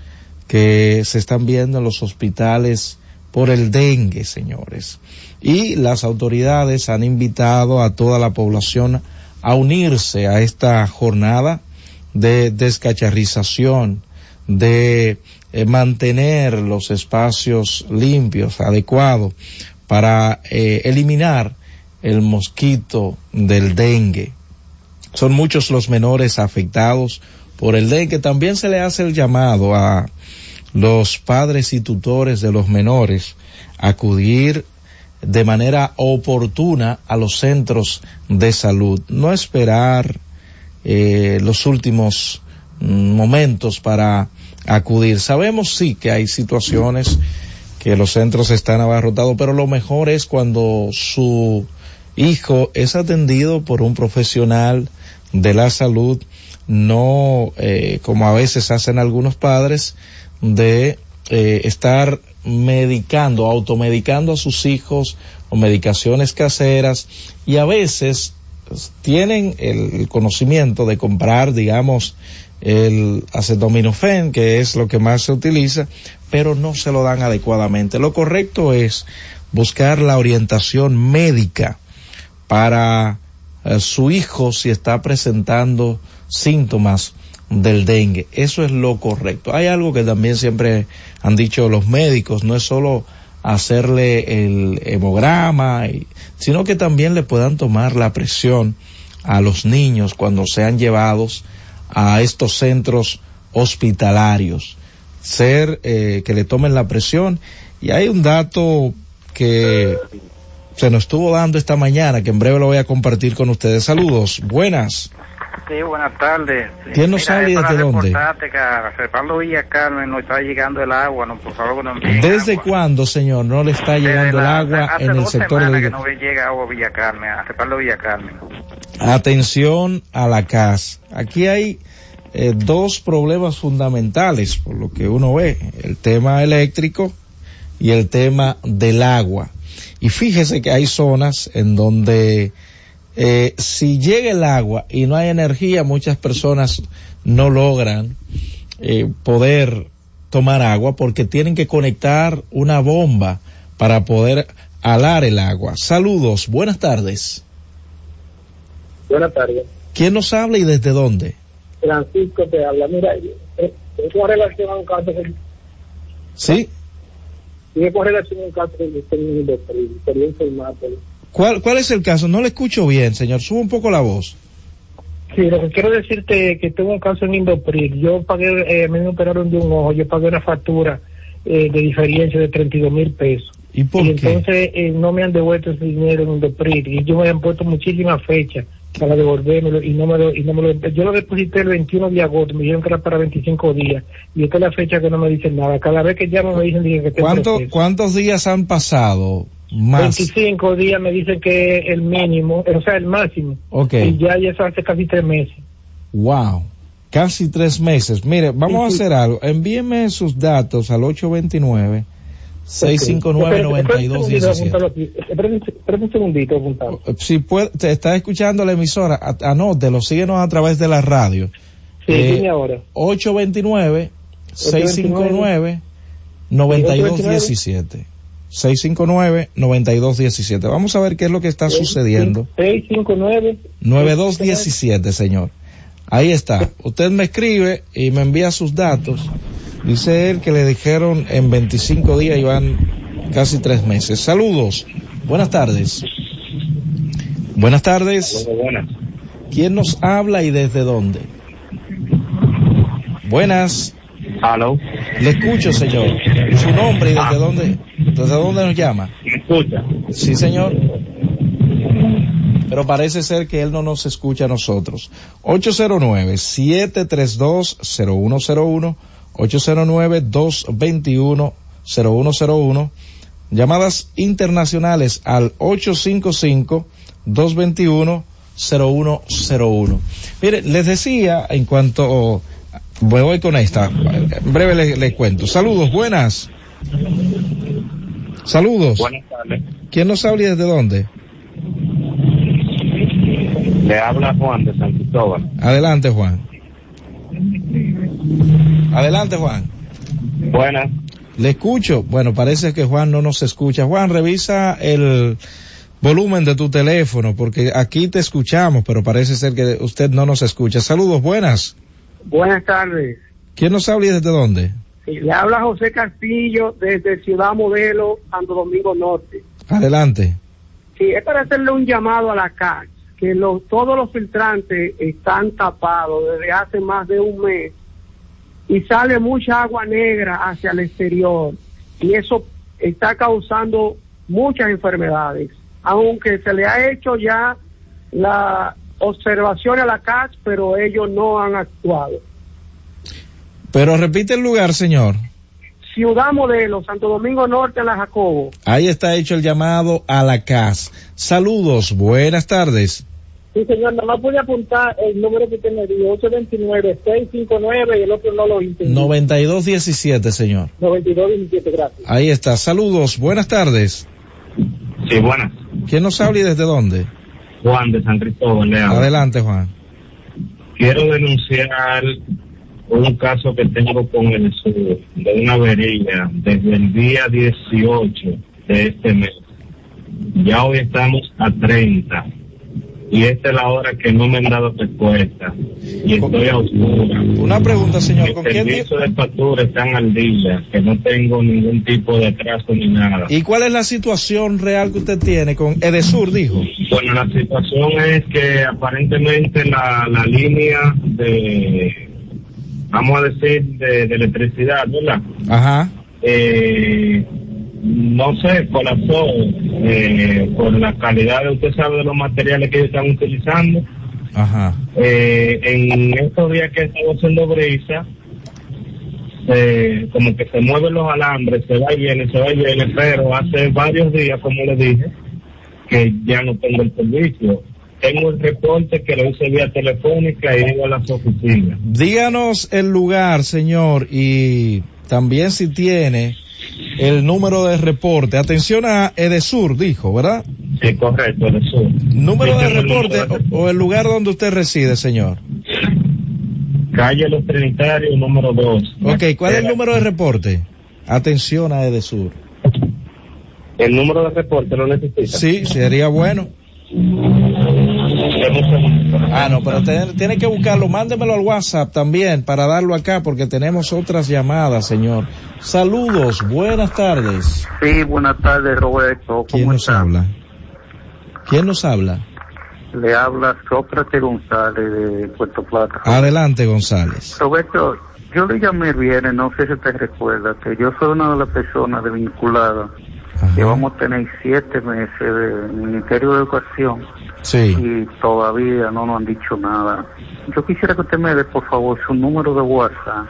que se están viendo en los hospitales por el dengue, señores. Y las autoridades han invitado a toda la población a unirse a esta jornada de descacharrización, de eh, mantener los espacios limpios, adecuados, para eh, eliminar el mosquito del dengue. Son muchos los menores afectados por el dengue. También se le hace el llamado a los padres y tutores de los menores acudir de manera oportuna a los centros de salud. No esperar eh, los últimos mm, momentos para acudir. Sabemos sí que hay situaciones que los centros están abarrotados, pero lo mejor es cuando su hijo es atendido por un profesional de la salud, no eh, como a veces hacen algunos padres, de eh, estar medicando, automedicando a sus hijos o medicaciones caseras y a veces pues, tienen el conocimiento de comprar, digamos, el acetaminofén, que es lo que más se utiliza, pero no se lo dan adecuadamente. Lo correcto es buscar la orientación médica para eh, su hijo si está presentando síntomas del dengue. Eso es lo correcto. Hay algo que también siempre han dicho los médicos, no es solo hacerle el hemograma, sino que también le puedan tomar la presión a los niños cuando sean llevados a estos centros hospitalarios. Ser eh, que le tomen la presión. Y hay un dato que se nos estuvo dando esta mañana, que en breve lo voy a compartir con ustedes. Saludos, buenas. Sí, buenas tardes. ¿Quién nos para desde dónde? Villa Carmen no está llegando el agua, no, por favor, envíen ¿Desde agua. cuándo, señor, no le está Desde llegando el agua en el sector de que no llega agua a Villa Carmen, a Villa Carmen. Atención a la CAS. Aquí hay eh, dos problemas fundamentales, por lo que uno ve, el tema eléctrico y el tema del agua. Y fíjese que hay zonas en donde eh, si llega el agua y no hay energía, muchas personas no logran eh, poder tomar agua porque tienen que conectar una bomba para poder alar el agua. Saludos, buenas tardes. Buenas tardes. ¿Quién nos habla y desde dónde? Francisco te habla. Mira, eh, es con relación a un caso que ¿Sí? tiene con relación a un caso que estoy viendo, pero quería informarte. ¿Cuál, ¿Cuál es el caso? No le escucho bien, señor. Sube un poco la voz. Sí, lo que quiero decirte es que tuve un caso en Indopril. Yo pagué, eh, me operaron de un ojo, yo pagué una factura eh, de diferencia de 32 mil pesos. ¿Y por y qué? entonces eh, no me han devuelto ese dinero en Indopril. Y yo me han puesto muchísimas fechas para devolvérmelo y no me lo, y no me lo, yo lo deposité el 21 de agosto, me dijeron que era para 25 días. Y esta es la fecha que no me dicen nada. Cada vez que llamo me dicen que ¿Cuánto. ¿Cuántos días han pasado? Más. 25 días me dicen que es el mínimo, o sea, el máximo. Ok. Y ya, ya eso hace casi tres meses. Wow. Casi tres meses. Mire, vamos a Sí, sí. hacer algo. Envíeme sus datos al 829 659 9217 Espera un segundito, apuntado. Si puede, te está escuchando la emisora, a- anótelo, síguenos a través de la radio. Sí, Eh, dime ahora. 829 659 9217 659-9217. Vamos a ver qué es lo que está sucediendo. 659. 9217, señor. Ahí está. Usted me escribe y me envía sus datos. Dice él que le dijeron en 25 días y van casi tres meses. Saludos. Buenas tardes. Buenas tardes. ¿Quién nos habla y desde dónde? Buenas. Aló. Le escucho, señor. Su nombre y desde dónde, desde dónde nos llama. ¿Me escucha? Sí, señor. Pero parece ser que él no nos escucha a nosotros. 809-732-0101, 809-221-0101, llamadas internacionales al 855-221-0101. Mire, les decía en cuanto, me voy con esta, en breve le, le cuento. Saludos, buenas. Saludos. Buenas tardes. ¿Quién nos habla y desde dónde? Le habla Juan de San Cristóbal. Adelante, Juan. Adelante, Juan. Buenas. Le escucho. Bueno, parece que Juan no nos escucha. Juan, revisa el volumen de tu teléfono, porque aquí te escuchamos, pero parece ser que usted no nos escucha. Saludos, buenas. Buenas tardes. ¿Quién nos habla y desde dónde? Le habla José Castillo desde Ciudad Modelo, Santo Domingo Norte. Adelante. Sí, es para hacerle un llamado a la CAC, que los, todos los filtrantes están tapados desde hace más de un mes y sale mucha agua negra hacia el exterior y eso está causando muchas enfermedades. Aunque se le ha hecho ya la observación a la CAC, pero ellos no han actuado. Pero repite el lugar, señor. Ciudad Modelo, Santo Domingo Norte, La Jacobo. Ahí está hecho el llamado a la CAS. Saludos, buenas tardes. Sí, señor, nada más pude apuntar el número que usted me dio, 829-659 y el otro no lo entendí. 9217, señor. 9217, gracias. Ahí está. Saludos, buenas tardes. Sí, buenas. ¿Quién nos habla y desde dónde? Juan de San Cristóbal. Le habla. Adelante, Juan. Quiero denunciar un caso que tengo con el sur de una avería desde el día 18 de este mes. Ya hoy estamos a 30 y esta es la hora que no me han dado respuesta y estoy a oscura. Una pregunta, señor. ¿Con quién servicio de factura están al día, que no tengo ningún tipo de atraso ni nada. ¿Y cuál es la situación real que usted tiene con Edesur, dijo? Bueno, la situación es que aparentemente la, la línea de, vamos a decir, de, de electricidad, ¿verdad? Ajá. Eh, no sé, colapsó eh, por la calidad, de, usted sabe, de los materiales que ellos están utilizando. Ajá. Eh, en estos días que estamos haciendo brisa, eh, como que se mueven los alambres, se va y viene, se va y viene, pero hace varios días, como le dije, que ya no tengo el servicio. Tengo el reporte que lo hice vía telefónica y digo a las oficinas. Díganos el lugar, señor, y también si tiene el número de reporte. Atención a Edesur, dijo, ¿verdad? Sí, correcto, eso. Número de reporte o, o el lugar donde usted reside, señor. Calle Los Trinitarios, número 2. Ok, ¿cuál es el número de reporte? Atención a Edesur. ¿El número de reporte lo necesita? Sí, sería bueno. Ah, no, pero te- tiene que buscarlo. Mándemelo al WhatsApp también para darlo acá porque tenemos otras llamadas, señor. Saludos, buenas tardes. Sí, buenas tardes, Roberto. ¿Quién ¿Cómo nos está? habla? ¿Quién nos habla? Le habla Sócrates González de Puerto Plata. Adelante, González. Roberto, yo le llamé viernes, no sé si te recuerda, que yo soy una de las personas desvinculadas. que vamos a tener siete meses del Ministerio de Educación Sí. y todavía no nos han dicho nada. Yo quisiera que usted me dé, por favor, su número de WhatsApp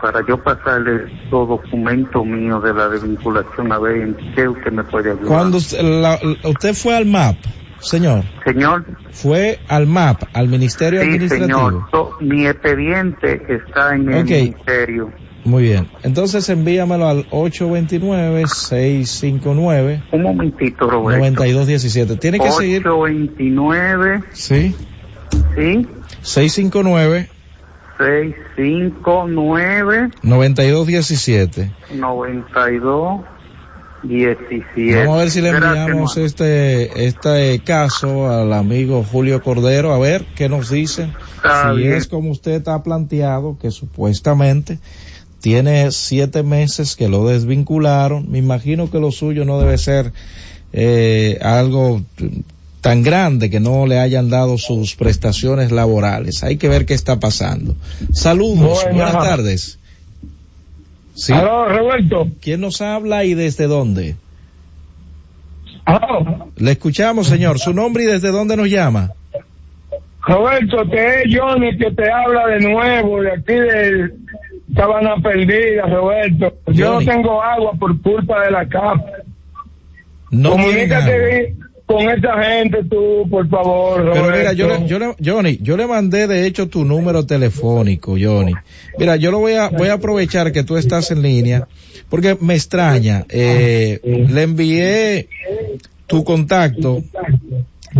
para yo pasarle los documentos míos de la desvinculación a ver en qué usted me puede ayudar. Cuando usted, la- usted fue al MAP, señor. Señor. Fue al MAP, al Ministerio Sí, Administrativo. señor. Mi expediente está en el ministerio. Muy bien. Entonces envíamelo al 829-659. Un momentito, Roberto. 9217. Tiene que seguir. 829, Sí. sí, 659 659 9217. 92 17. Vamos a ver si le enviamos este, este caso al amigo Julio Cordero, a ver qué nos dicen. Está si bien. es como usted ha planteado, que supuestamente tiene siete meses que lo desvincularon, me imagino que lo suyo no debe ser eh, algo tan grande que no le hayan dado sus prestaciones laborales. Hay que ver qué está pasando. Saludos, Buenas. buenas tardes. Sí. Aló, Roberto. ¿Quién nos habla y desde dónde? Le escuchamos, señor. Su nombre y desde dónde nos llama. Roberto, te es Johnny que te habla de nuevo de aquí de Sabana Perdida, Roberto. Yo Johnny. no tengo agua por culpa de la CAP. No Comunícate con esa gente tú, por favor, Roberto. Pero mira, yo le, yo le- Johnny, yo le mandé de hecho tu número telefónico, Johnny. Mira, yo lo voy a, voy a aprovechar que tú estás en línea, porque me extraña. Eh, le envié tu contacto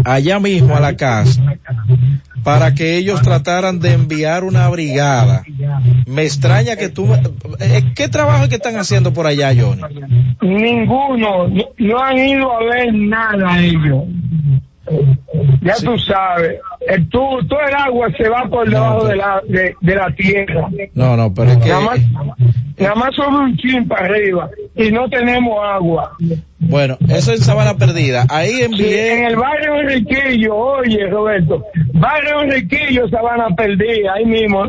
allá mismo a la casa para que ellos trataran de enviar una brigada. Me extraña que tú, eh, ¿qué trabajo que están haciendo por allá, Johnny? Ninguno, no, no han ido a ver nada ellos. Ya tú sabes, el, tú, todo el agua se va por debajo de, la, de, de la tierra. No, no, pero es que, Nada más, nada más sobre un chin para arriba y no tenemos agua. bueno, eso es Sabana Perdida. Ahí Sí, envié. en el barrio Enriquillo, oye Roberto, barrio Enriquillo, Sabana Perdida, ahí mismo.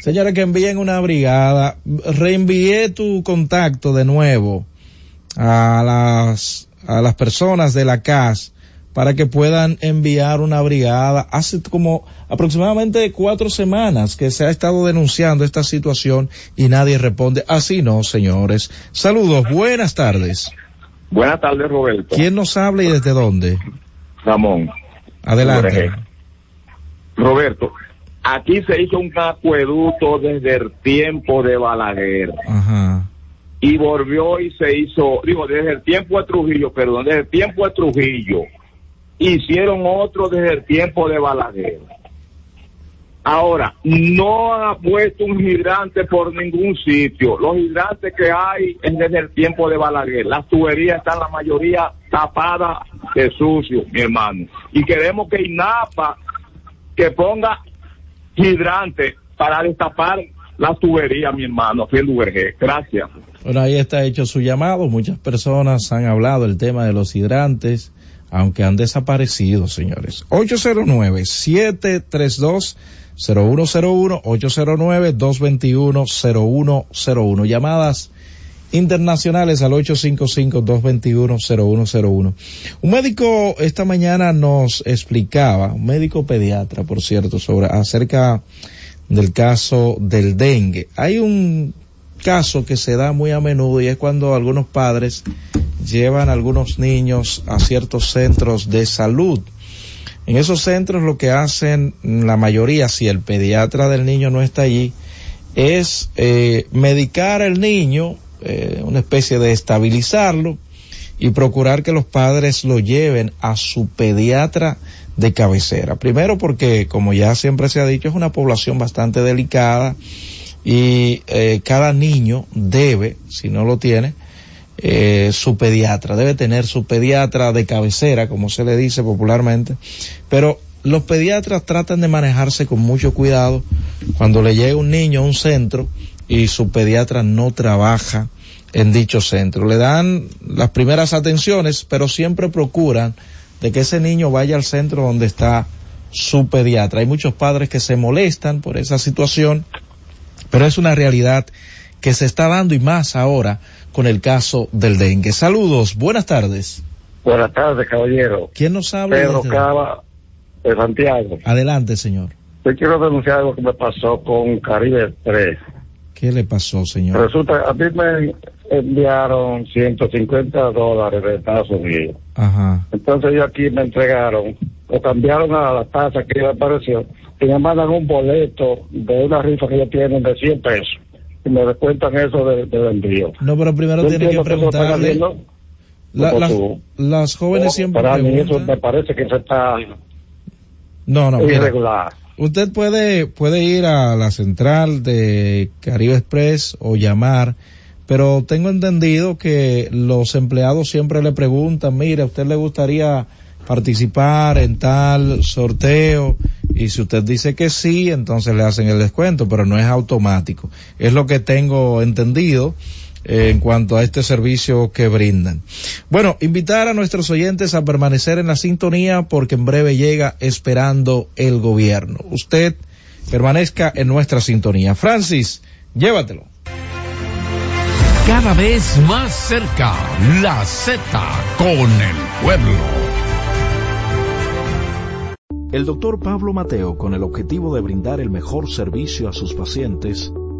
Señores, que envíen una brigada. Reenvié tu contacto de nuevo a las, a las personas de la CAS para que puedan enviar una brigada. Hace como aproximadamente cuatro semanas que se ha estado denunciando esta situación y nadie responde. Así no, señores. Saludos, buenas tardes. Buenas tardes, Roberto. ¿Quién nos habla y desde dónde? Ramón. Adelante. Roberto, aquí se hizo un acueducto desde el tiempo de Balaguer Ajá. Y volvió y se hizo, digo, desde el tiempo de Trujillo, perdón, desde el tiempo de Trujillo. Hicieron otro desde el tiempo de Balaguer. Ahora, no ha puesto un hidrante por ningún sitio. Los hidrantes que hay es desde el tiempo de Balaguer. Las tuberías están la mayoría tapadas de sucio, mi hermano. Y queremos que INAPA que ponga hidrante para destapar las tuberías, mi hermano, Duvergé. Gracias. Bueno, ahí está hecho su llamado. Muchas personas han hablado del tema de los hidrantes, aunque han desaparecido, señores. 809-732-0101, 809-221-0101. Llamadas internacionales al 855-221-0101. Un médico esta mañana nos explicaba, un médico pediatra, por cierto, sobre acerca del caso del dengue. Hay un caso que se da muy a menudo y es cuando algunos padres llevan a algunos niños a ciertos centros de salud. En esos centros lo que hacen la mayoría, si el pediatra del niño no está allí, es eh, medicar al niño, eh, una especie de estabilizarlo y procurar que los padres lo lleven a su pediatra de cabecera. Primero porque, como ya siempre se ha dicho, es una población bastante delicada y eh, cada niño debe, si no lo tiene, eh, su pediatra, debe tener su pediatra de cabecera, como se le dice popularmente, pero los pediatras tratan de manejarse con mucho cuidado cuando le llega un niño a un centro y su pediatra no trabaja en dicho centro. Le dan las primeras atenciones, pero siempre procuran de que ese niño vaya al centro donde está su pediatra. Hay muchos padres que se molestan por esa situación, pero es una realidad que se está dando y más ahora con el caso del dengue. Saludos, buenas tardes. Buenas tardes, caballero. ¿Quién nos habla? Pedro Cava, de Santiago. Adelante, señor. Yo quiero denunciar algo que me pasó con Caribe Express. ¿Qué le pasó, señor? Resulta, a mí me enviaron 150 dólares de Estados Unidos. Ajá. Entonces ellos aquí me entregaron, o cambiaron a la tasa que me apareció, y me mandan un boleto de una rifa que ellos tienen de 100 pesos. Y me descuentan eso de- del envío. No, pero primero tiene que preguntarle. La- las- las jóvenes siempre Para mí eso preguntan. me parece que se está No, no, mira. irregular. Usted puede, puede ir a la central de Caribe Express o llamar, pero tengo entendido que los empleados siempre le preguntan, mire, ¿a usted le gustaría participar en tal sorteo? Y si usted dice que sí, entonces le hacen el descuento, pero no es automático. Es lo que tengo entendido eh, en cuanto a este servicio que brindan. Bueno, invitar a nuestros oyentes a permanecer en la sintonía porque en breve llega esperando el gobierno. Usted permanezca en nuestra sintonía. Francis, llévatelo. Cada vez más cerca, la Z con el pueblo. El doctor Pablo Mateo, con el objetivo de brindar el mejor servicio a sus pacientes,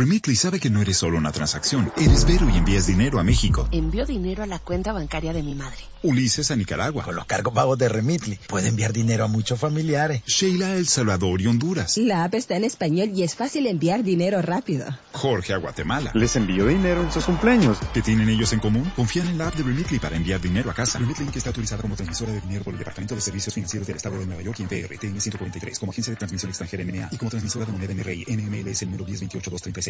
Remitly sabe que no eres solo una transacción. Eres Vero y envías dinero a México. Envío dinero a la cuenta bancaria de mi madre. Ulises a Nicaragua. Con los cargos pagos de Remitly, puede enviar dinero a muchos familiares. Sheila a El Salvador y Honduras. La app está en español y es fácil enviar dinero rápido. Jorge a Guatemala. Les envío dinero en sus cumpleaños. ¿Qué tienen ellos en común? Confían en la app de Remitly para enviar dinero a casa. Remitly que está autorizada como transmisora de dinero por el Departamento de Servicios Financieros del Estado de Nueva York y en PRTN 143 como agencia de transmisión extranjera NMA y como transmisora de moneda NRI NMLS el número 1028236.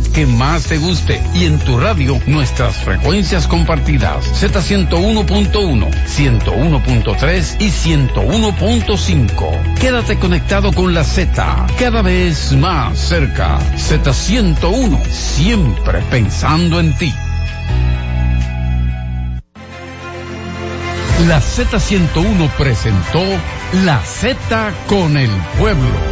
que más te guste y en tu radio nuestras frecuencias compartidas Z101.1, 101.3 y 101.5. Quédate conectado con la Z, cada vez más cerca. Z101, siempre pensando en ti. La Z101 presentó La Z con el pueblo.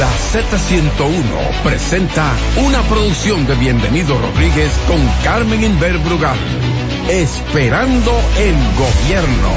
La Z101 presenta una producción de Bienvenido Rodríguez con Carmen Inver Brugal. Esperando el gobierno.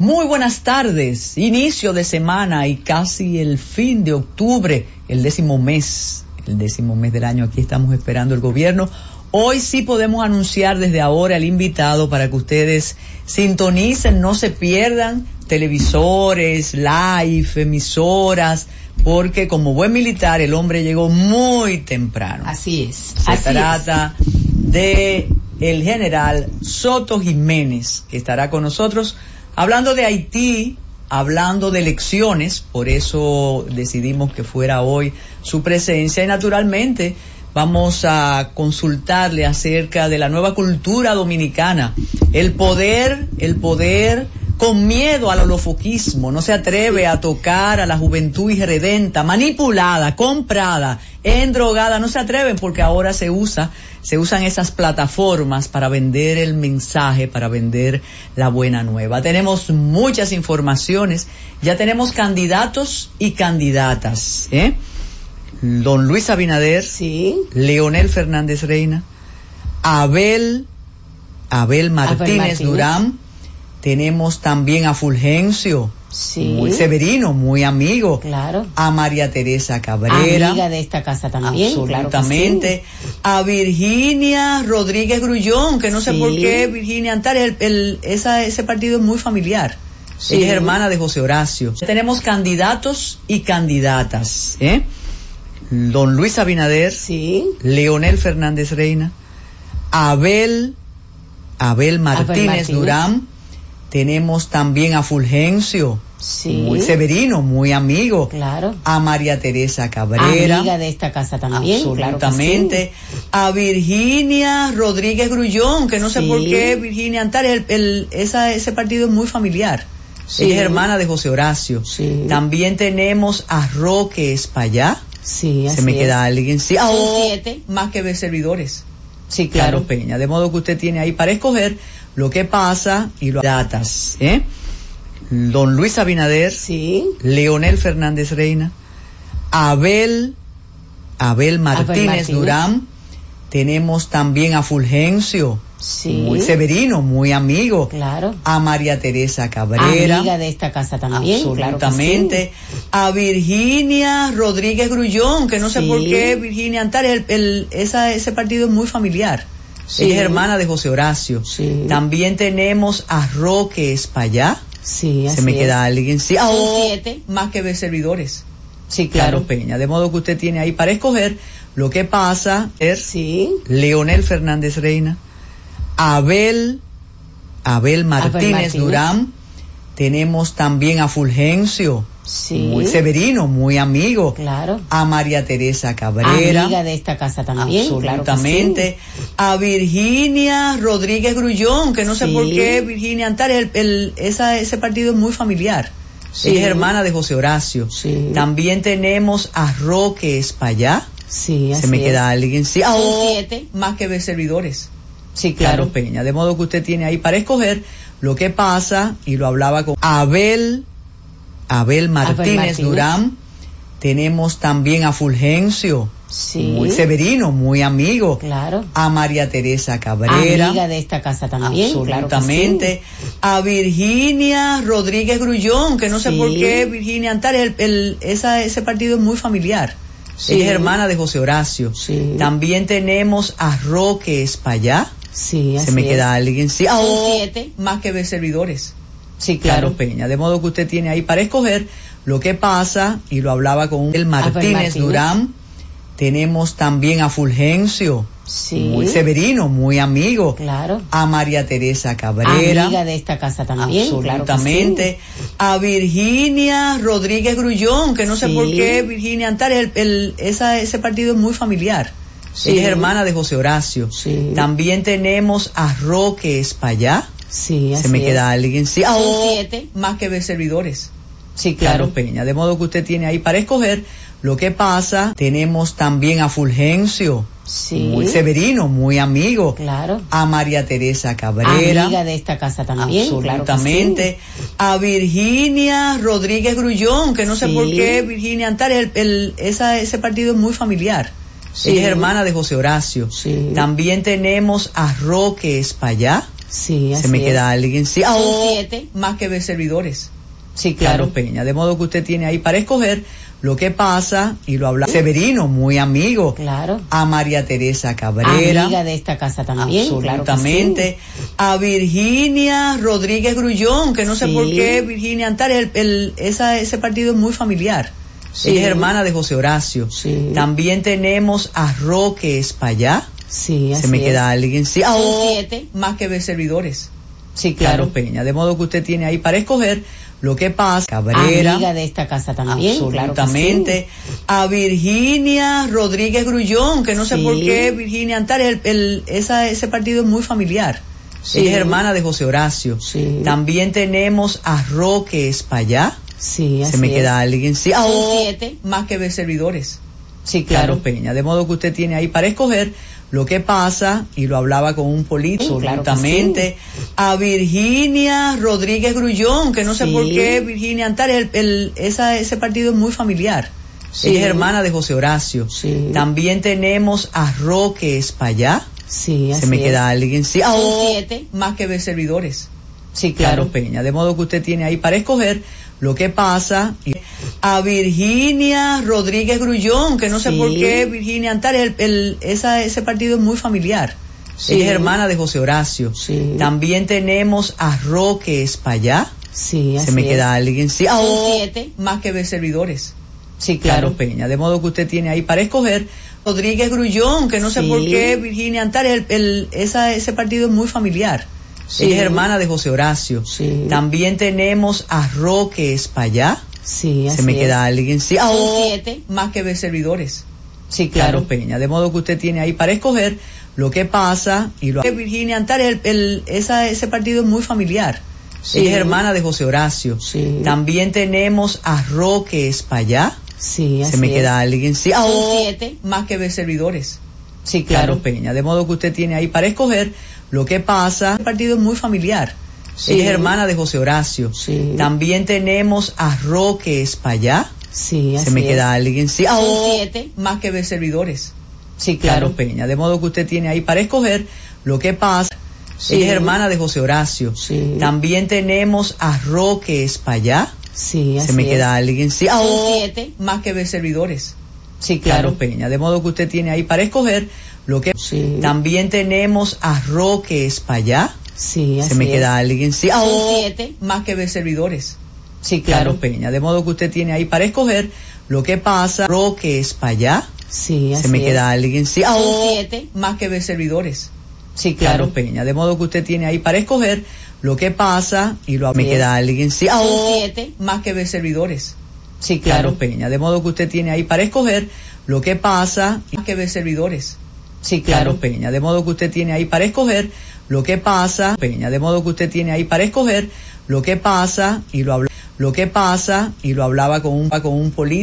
Muy buenas tardes, inicio de semana y casi el fin de octubre, el décimo mes, el décimo mes del año. Aquí estamos esperando el gobierno. Hoy sí podemos anunciar desde ahora el invitado para que ustedes sintonicen, no se pierdan televisores, live, emisoras, porque como buen militar el hombre llegó muy temprano. Así es. Se trata de el general Soto Jiménez, que estará con nosotros hablando de Haití, hablando de elecciones, por eso decidimos que fuera hoy su presencia y naturalmente vamos a consultarle acerca de la nueva cultura dominicana, el poder, el poder con miedo al holofoquismo, no se atreve a tocar a la juventud irredenta, manipulada, comprada, endrogada, no se atreven porque ahora se usa, se usan esas plataformas para vender el mensaje, para vender la buena nueva. Tenemos muchas informaciones, ya tenemos candidatos y candidatas, ¿eh? Don Luis Abinader, sí. Leonel Fernández Reina, Abel, Abel Martínez, Durán, tenemos también a Fulgencio, muy severino, muy amigo. Claro. A María Teresa Cabrera. Amiga de esta casa también. Absolutamente. A Virginia Rodríguez Grullón, que no sé por qué Virginia Antares, el, esa, ese partido es muy familiar. Ella es hermana de José Horacio. Tenemos candidatos y candidatas. ¿eh? Don Luis Abinader. Sí. Leonel Fernández Reina. Abel, Abel Martínez, Durán. Tenemos también a Fulgencio, muy severino, muy amigo. Claro. A María Teresa Cabrera. Amiga de esta casa también. Absolutamente. A Virginia Rodríguez Grullón, que no sé por qué Virginia Antares, el, esa, ese partido es muy familiar. Ella es hermana de José Horacio. También tenemos a Roque Espallá. Sí, Se me queda alguien. Sí, Son oh, siete. más que servidores. Sí, claro. Peña. De modo que usted tiene ahí para escoger lo que pasa y lo datas. ¿eh? Don Luis Abinader, sí. Leonel Fernández Reina, Abel, Abel Martínez, Martínez. Durán, tenemos también a Fulgencio, Sí. muy severino, muy amigo. Claro. A María Teresa Cabrera. Amiga de esta casa también. Absolutamente. A Virginia Rodríguez Grullón, que no sé por qué Virginia Antares, el, el- esa, ese partido es muy familiar. Sí. Ella es hermana de José Horacio. También tenemos a Roque Espallá. Sí, Se así me es. queda alguien. Sí, oh, siete. más que servidores. Sí, claro. Peña. De modo que usted tiene ahí para escoger lo que pasa. Es sí. Leonel Fernández Reina, Abel, Abel Martínez, Martínez. Durán, tenemos también a Fulgencio, Sí. muy severino, muy amigo. Claro. A María Teresa Cabrera. Amiga de esta casa también. Absolutamente. A Virginia Rodríguez Grullón, que no sé por qué Virginia Antares, el, el- esa, ese partido es muy familiar. Sí. Ella es hermana de José Horacio. También tenemos a Roque Espallá. Sí, Se así me es. queda alguien. Sí, Son oh, siete. más que servidores. Sí, claro. Peña. De modo que usted tiene ahí para escoger lo que pasa y lo hablaba con Abel, Abel Martínez, Martínez. Durán. Tenemos también a Fulgencio, Sí. muy severino, muy amigo. Claro. A María Teresa Cabrera. Amiga de esta casa también. Absolutamente. A Virginia Rodríguez Grullón, que no sé por qué Virginia Antares, el, el- esa, ese partido es muy familiar. Sí. Ella es hermana de José Horacio. También tenemos a Roque Espallá. Sí, Se así me es. queda alguien. Sí, oh, siete. más que servidores. Sí, claro. Peña. De modo que usted tiene ahí para escoger lo que pasa y lo hablaba con el Martínez, Martínez. Durán. Tenemos también a Fulgencio, Sí. muy severino, muy amigo. Claro. A María Teresa Cabrera. Amiga de esta casa también. Absolutamente. A Virginia Rodríguez Grullón, que no sé por qué Virginia Antares, el, el- esa, ese partido es muy familiar. Sí. Ella es hermana de José Horacio. También tenemos a Roque Espallá. Sí, Se así me es. queda alguien. Sí, Son oh, siete. más que ver servidores. Sí, claro. Peña. De modo que usted tiene ahí para escoger lo que pasa. Tenemos también a Fulgencio, Sí. muy severino, muy amigo. Claro. A María Teresa Cabrera. Amiga de esta casa también. Absolutamente. A Virginia Rodríguez Grullón, que no sé por qué Virginia Antares, el, el- esa, ese partido es muy familiar. Sí. Ella es hermana de José Horacio. También tenemos a Roque Espallá. Sí, Se así me es. queda alguien. Sí, Son oh, siete. más que servidores. Sí, claro. Peña. De modo que usted tiene ahí para escoger lo que pasa y lo habla Severino, muy amigo. Claro. A María Teresa Cabrera. Amiga de esta casa también. Absolutamente. A Virginia Rodríguez Grullón, que no sé por qué Virginia Antares, el, el- esa, ese partido es muy familiar. Sí. Ella es hermana de José Horacio. También tenemos a Roque Espallá. Sí, Se así me es. queda alguien. Sí, Son oh, siete. más que servidores. Sí, claro. Peña. De modo que usted tiene ahí para escoger lo que pasa. Cabrera. Amiga de esta casa también. Absolutamente. A Virginia Rodríguez Grullón, que no sé por qué Virginia Antares, el, el- esa, ese partido es muy familiar. Sí. Ella es hermana de José Horacio. Sí. También tenemos a Roque Espallá. Sí, Se me así queda alguien. Sí, ah, oh, siete. más que servidores. Sí, claro. Peña. De modo que usted tiene ahí para escoger lo que pasa, y lo hablaba con un político, Sí, claro a Virginia Rodríguez Grullón, que no sé por qué Virginia Antares, el, el- esa, ese partido es muy familiar. Sí. Ella es hermana de José Horacio. Sí. También tenemos a Roque Espallá. Sí, Se me es. queda alguien. Sí, ah, oh, siete. más que servidores. Sí, claro. Peña. De modo que usted tiene ahí para escoger lo que pasa. y- A Virginia Rodríguez Grullón, que no sé por qué Virginia Antares, el, el- esa, ese partido es muy familiar. Sí. Ella es hermana de José Horacio. Sí. También tenemos a Roque Espallá. Sí, así Se me es. queda alguien. Sí, ah, oh, siete. más que servidores. Sí, claro. Peña. De modo que usted tiene ahí para escoger Rodríguez Grullón, que no sé por qué Virginia Antares, el, el- esa, ese partido es muy familiar. Sí. Ella es hermana de José Horacio. Sí. También tenemos a Roque Espallá. Sí, así Se me es. queda alguien. Sí, ah, oh, siete. más que ver servidores. Sí, claro. Peña. De modo que usted tiene ahí para escoger lo que pasa y lo Virginia Antares, el, el- esa, ese partido es muy familiar. Sí. Ella es hermana de José Horacio. Sí. También tenemos a Roque Espallá. Sí, así Se me es. queda alguien. Sí, ah, oh, siete. más que ver servidores. Sí, claro. Peña. De modo que usted tiene ahí para escoger lo que pasa. El partido es muy familiar. Sí. Ella es hermana de José Horacio. Sí. También tenemos a Roque Espallá. Sí, así Se me es. queda alguien. Sí, ah, oh, siete. más que ver servidores. Sí, claro. Peña. De modo que usted tiene ahí para escoger lo que pasa. Sí. Ella es hermana de José Horacio. Sí. También tenemos a Roque Espallá. Sí, así Se me es. queda alguien. Sí, ah, oh, siete. más que ver servidores. Sí, claro. Peña. De modo que usted tiene ahí para escoger lo que Sí. también tenemos a Roque Espallá. Sí, así Se me es. queda alguien. Sí, ah, oh, siete. más que ver servidores. Sí, claro. Peña. De modo que usted tiene ahí para escoger lo que pasa. Roque Espallá. Sí, así Se me es. queda alguien. Sí, ah, oh, siete. más que ver servidores. Sí, claro. Peña. De modo que usted tiene ahí para escoger lo que pasa y lo me queda alguien. Sí, ah, oh, siete. más que ver servidores. Sí, claro. Peña. De modo que usted tiene ahí para escoger lo que pasa y más que ver servidores. Sí, claro. Peña. De modo que usted tiene ahí para escoger lo que pasa. Peña. De modo que usted tiene ahí para escoger lo que pasa y lo habla- lo que pasa y lo hablaba con un con un político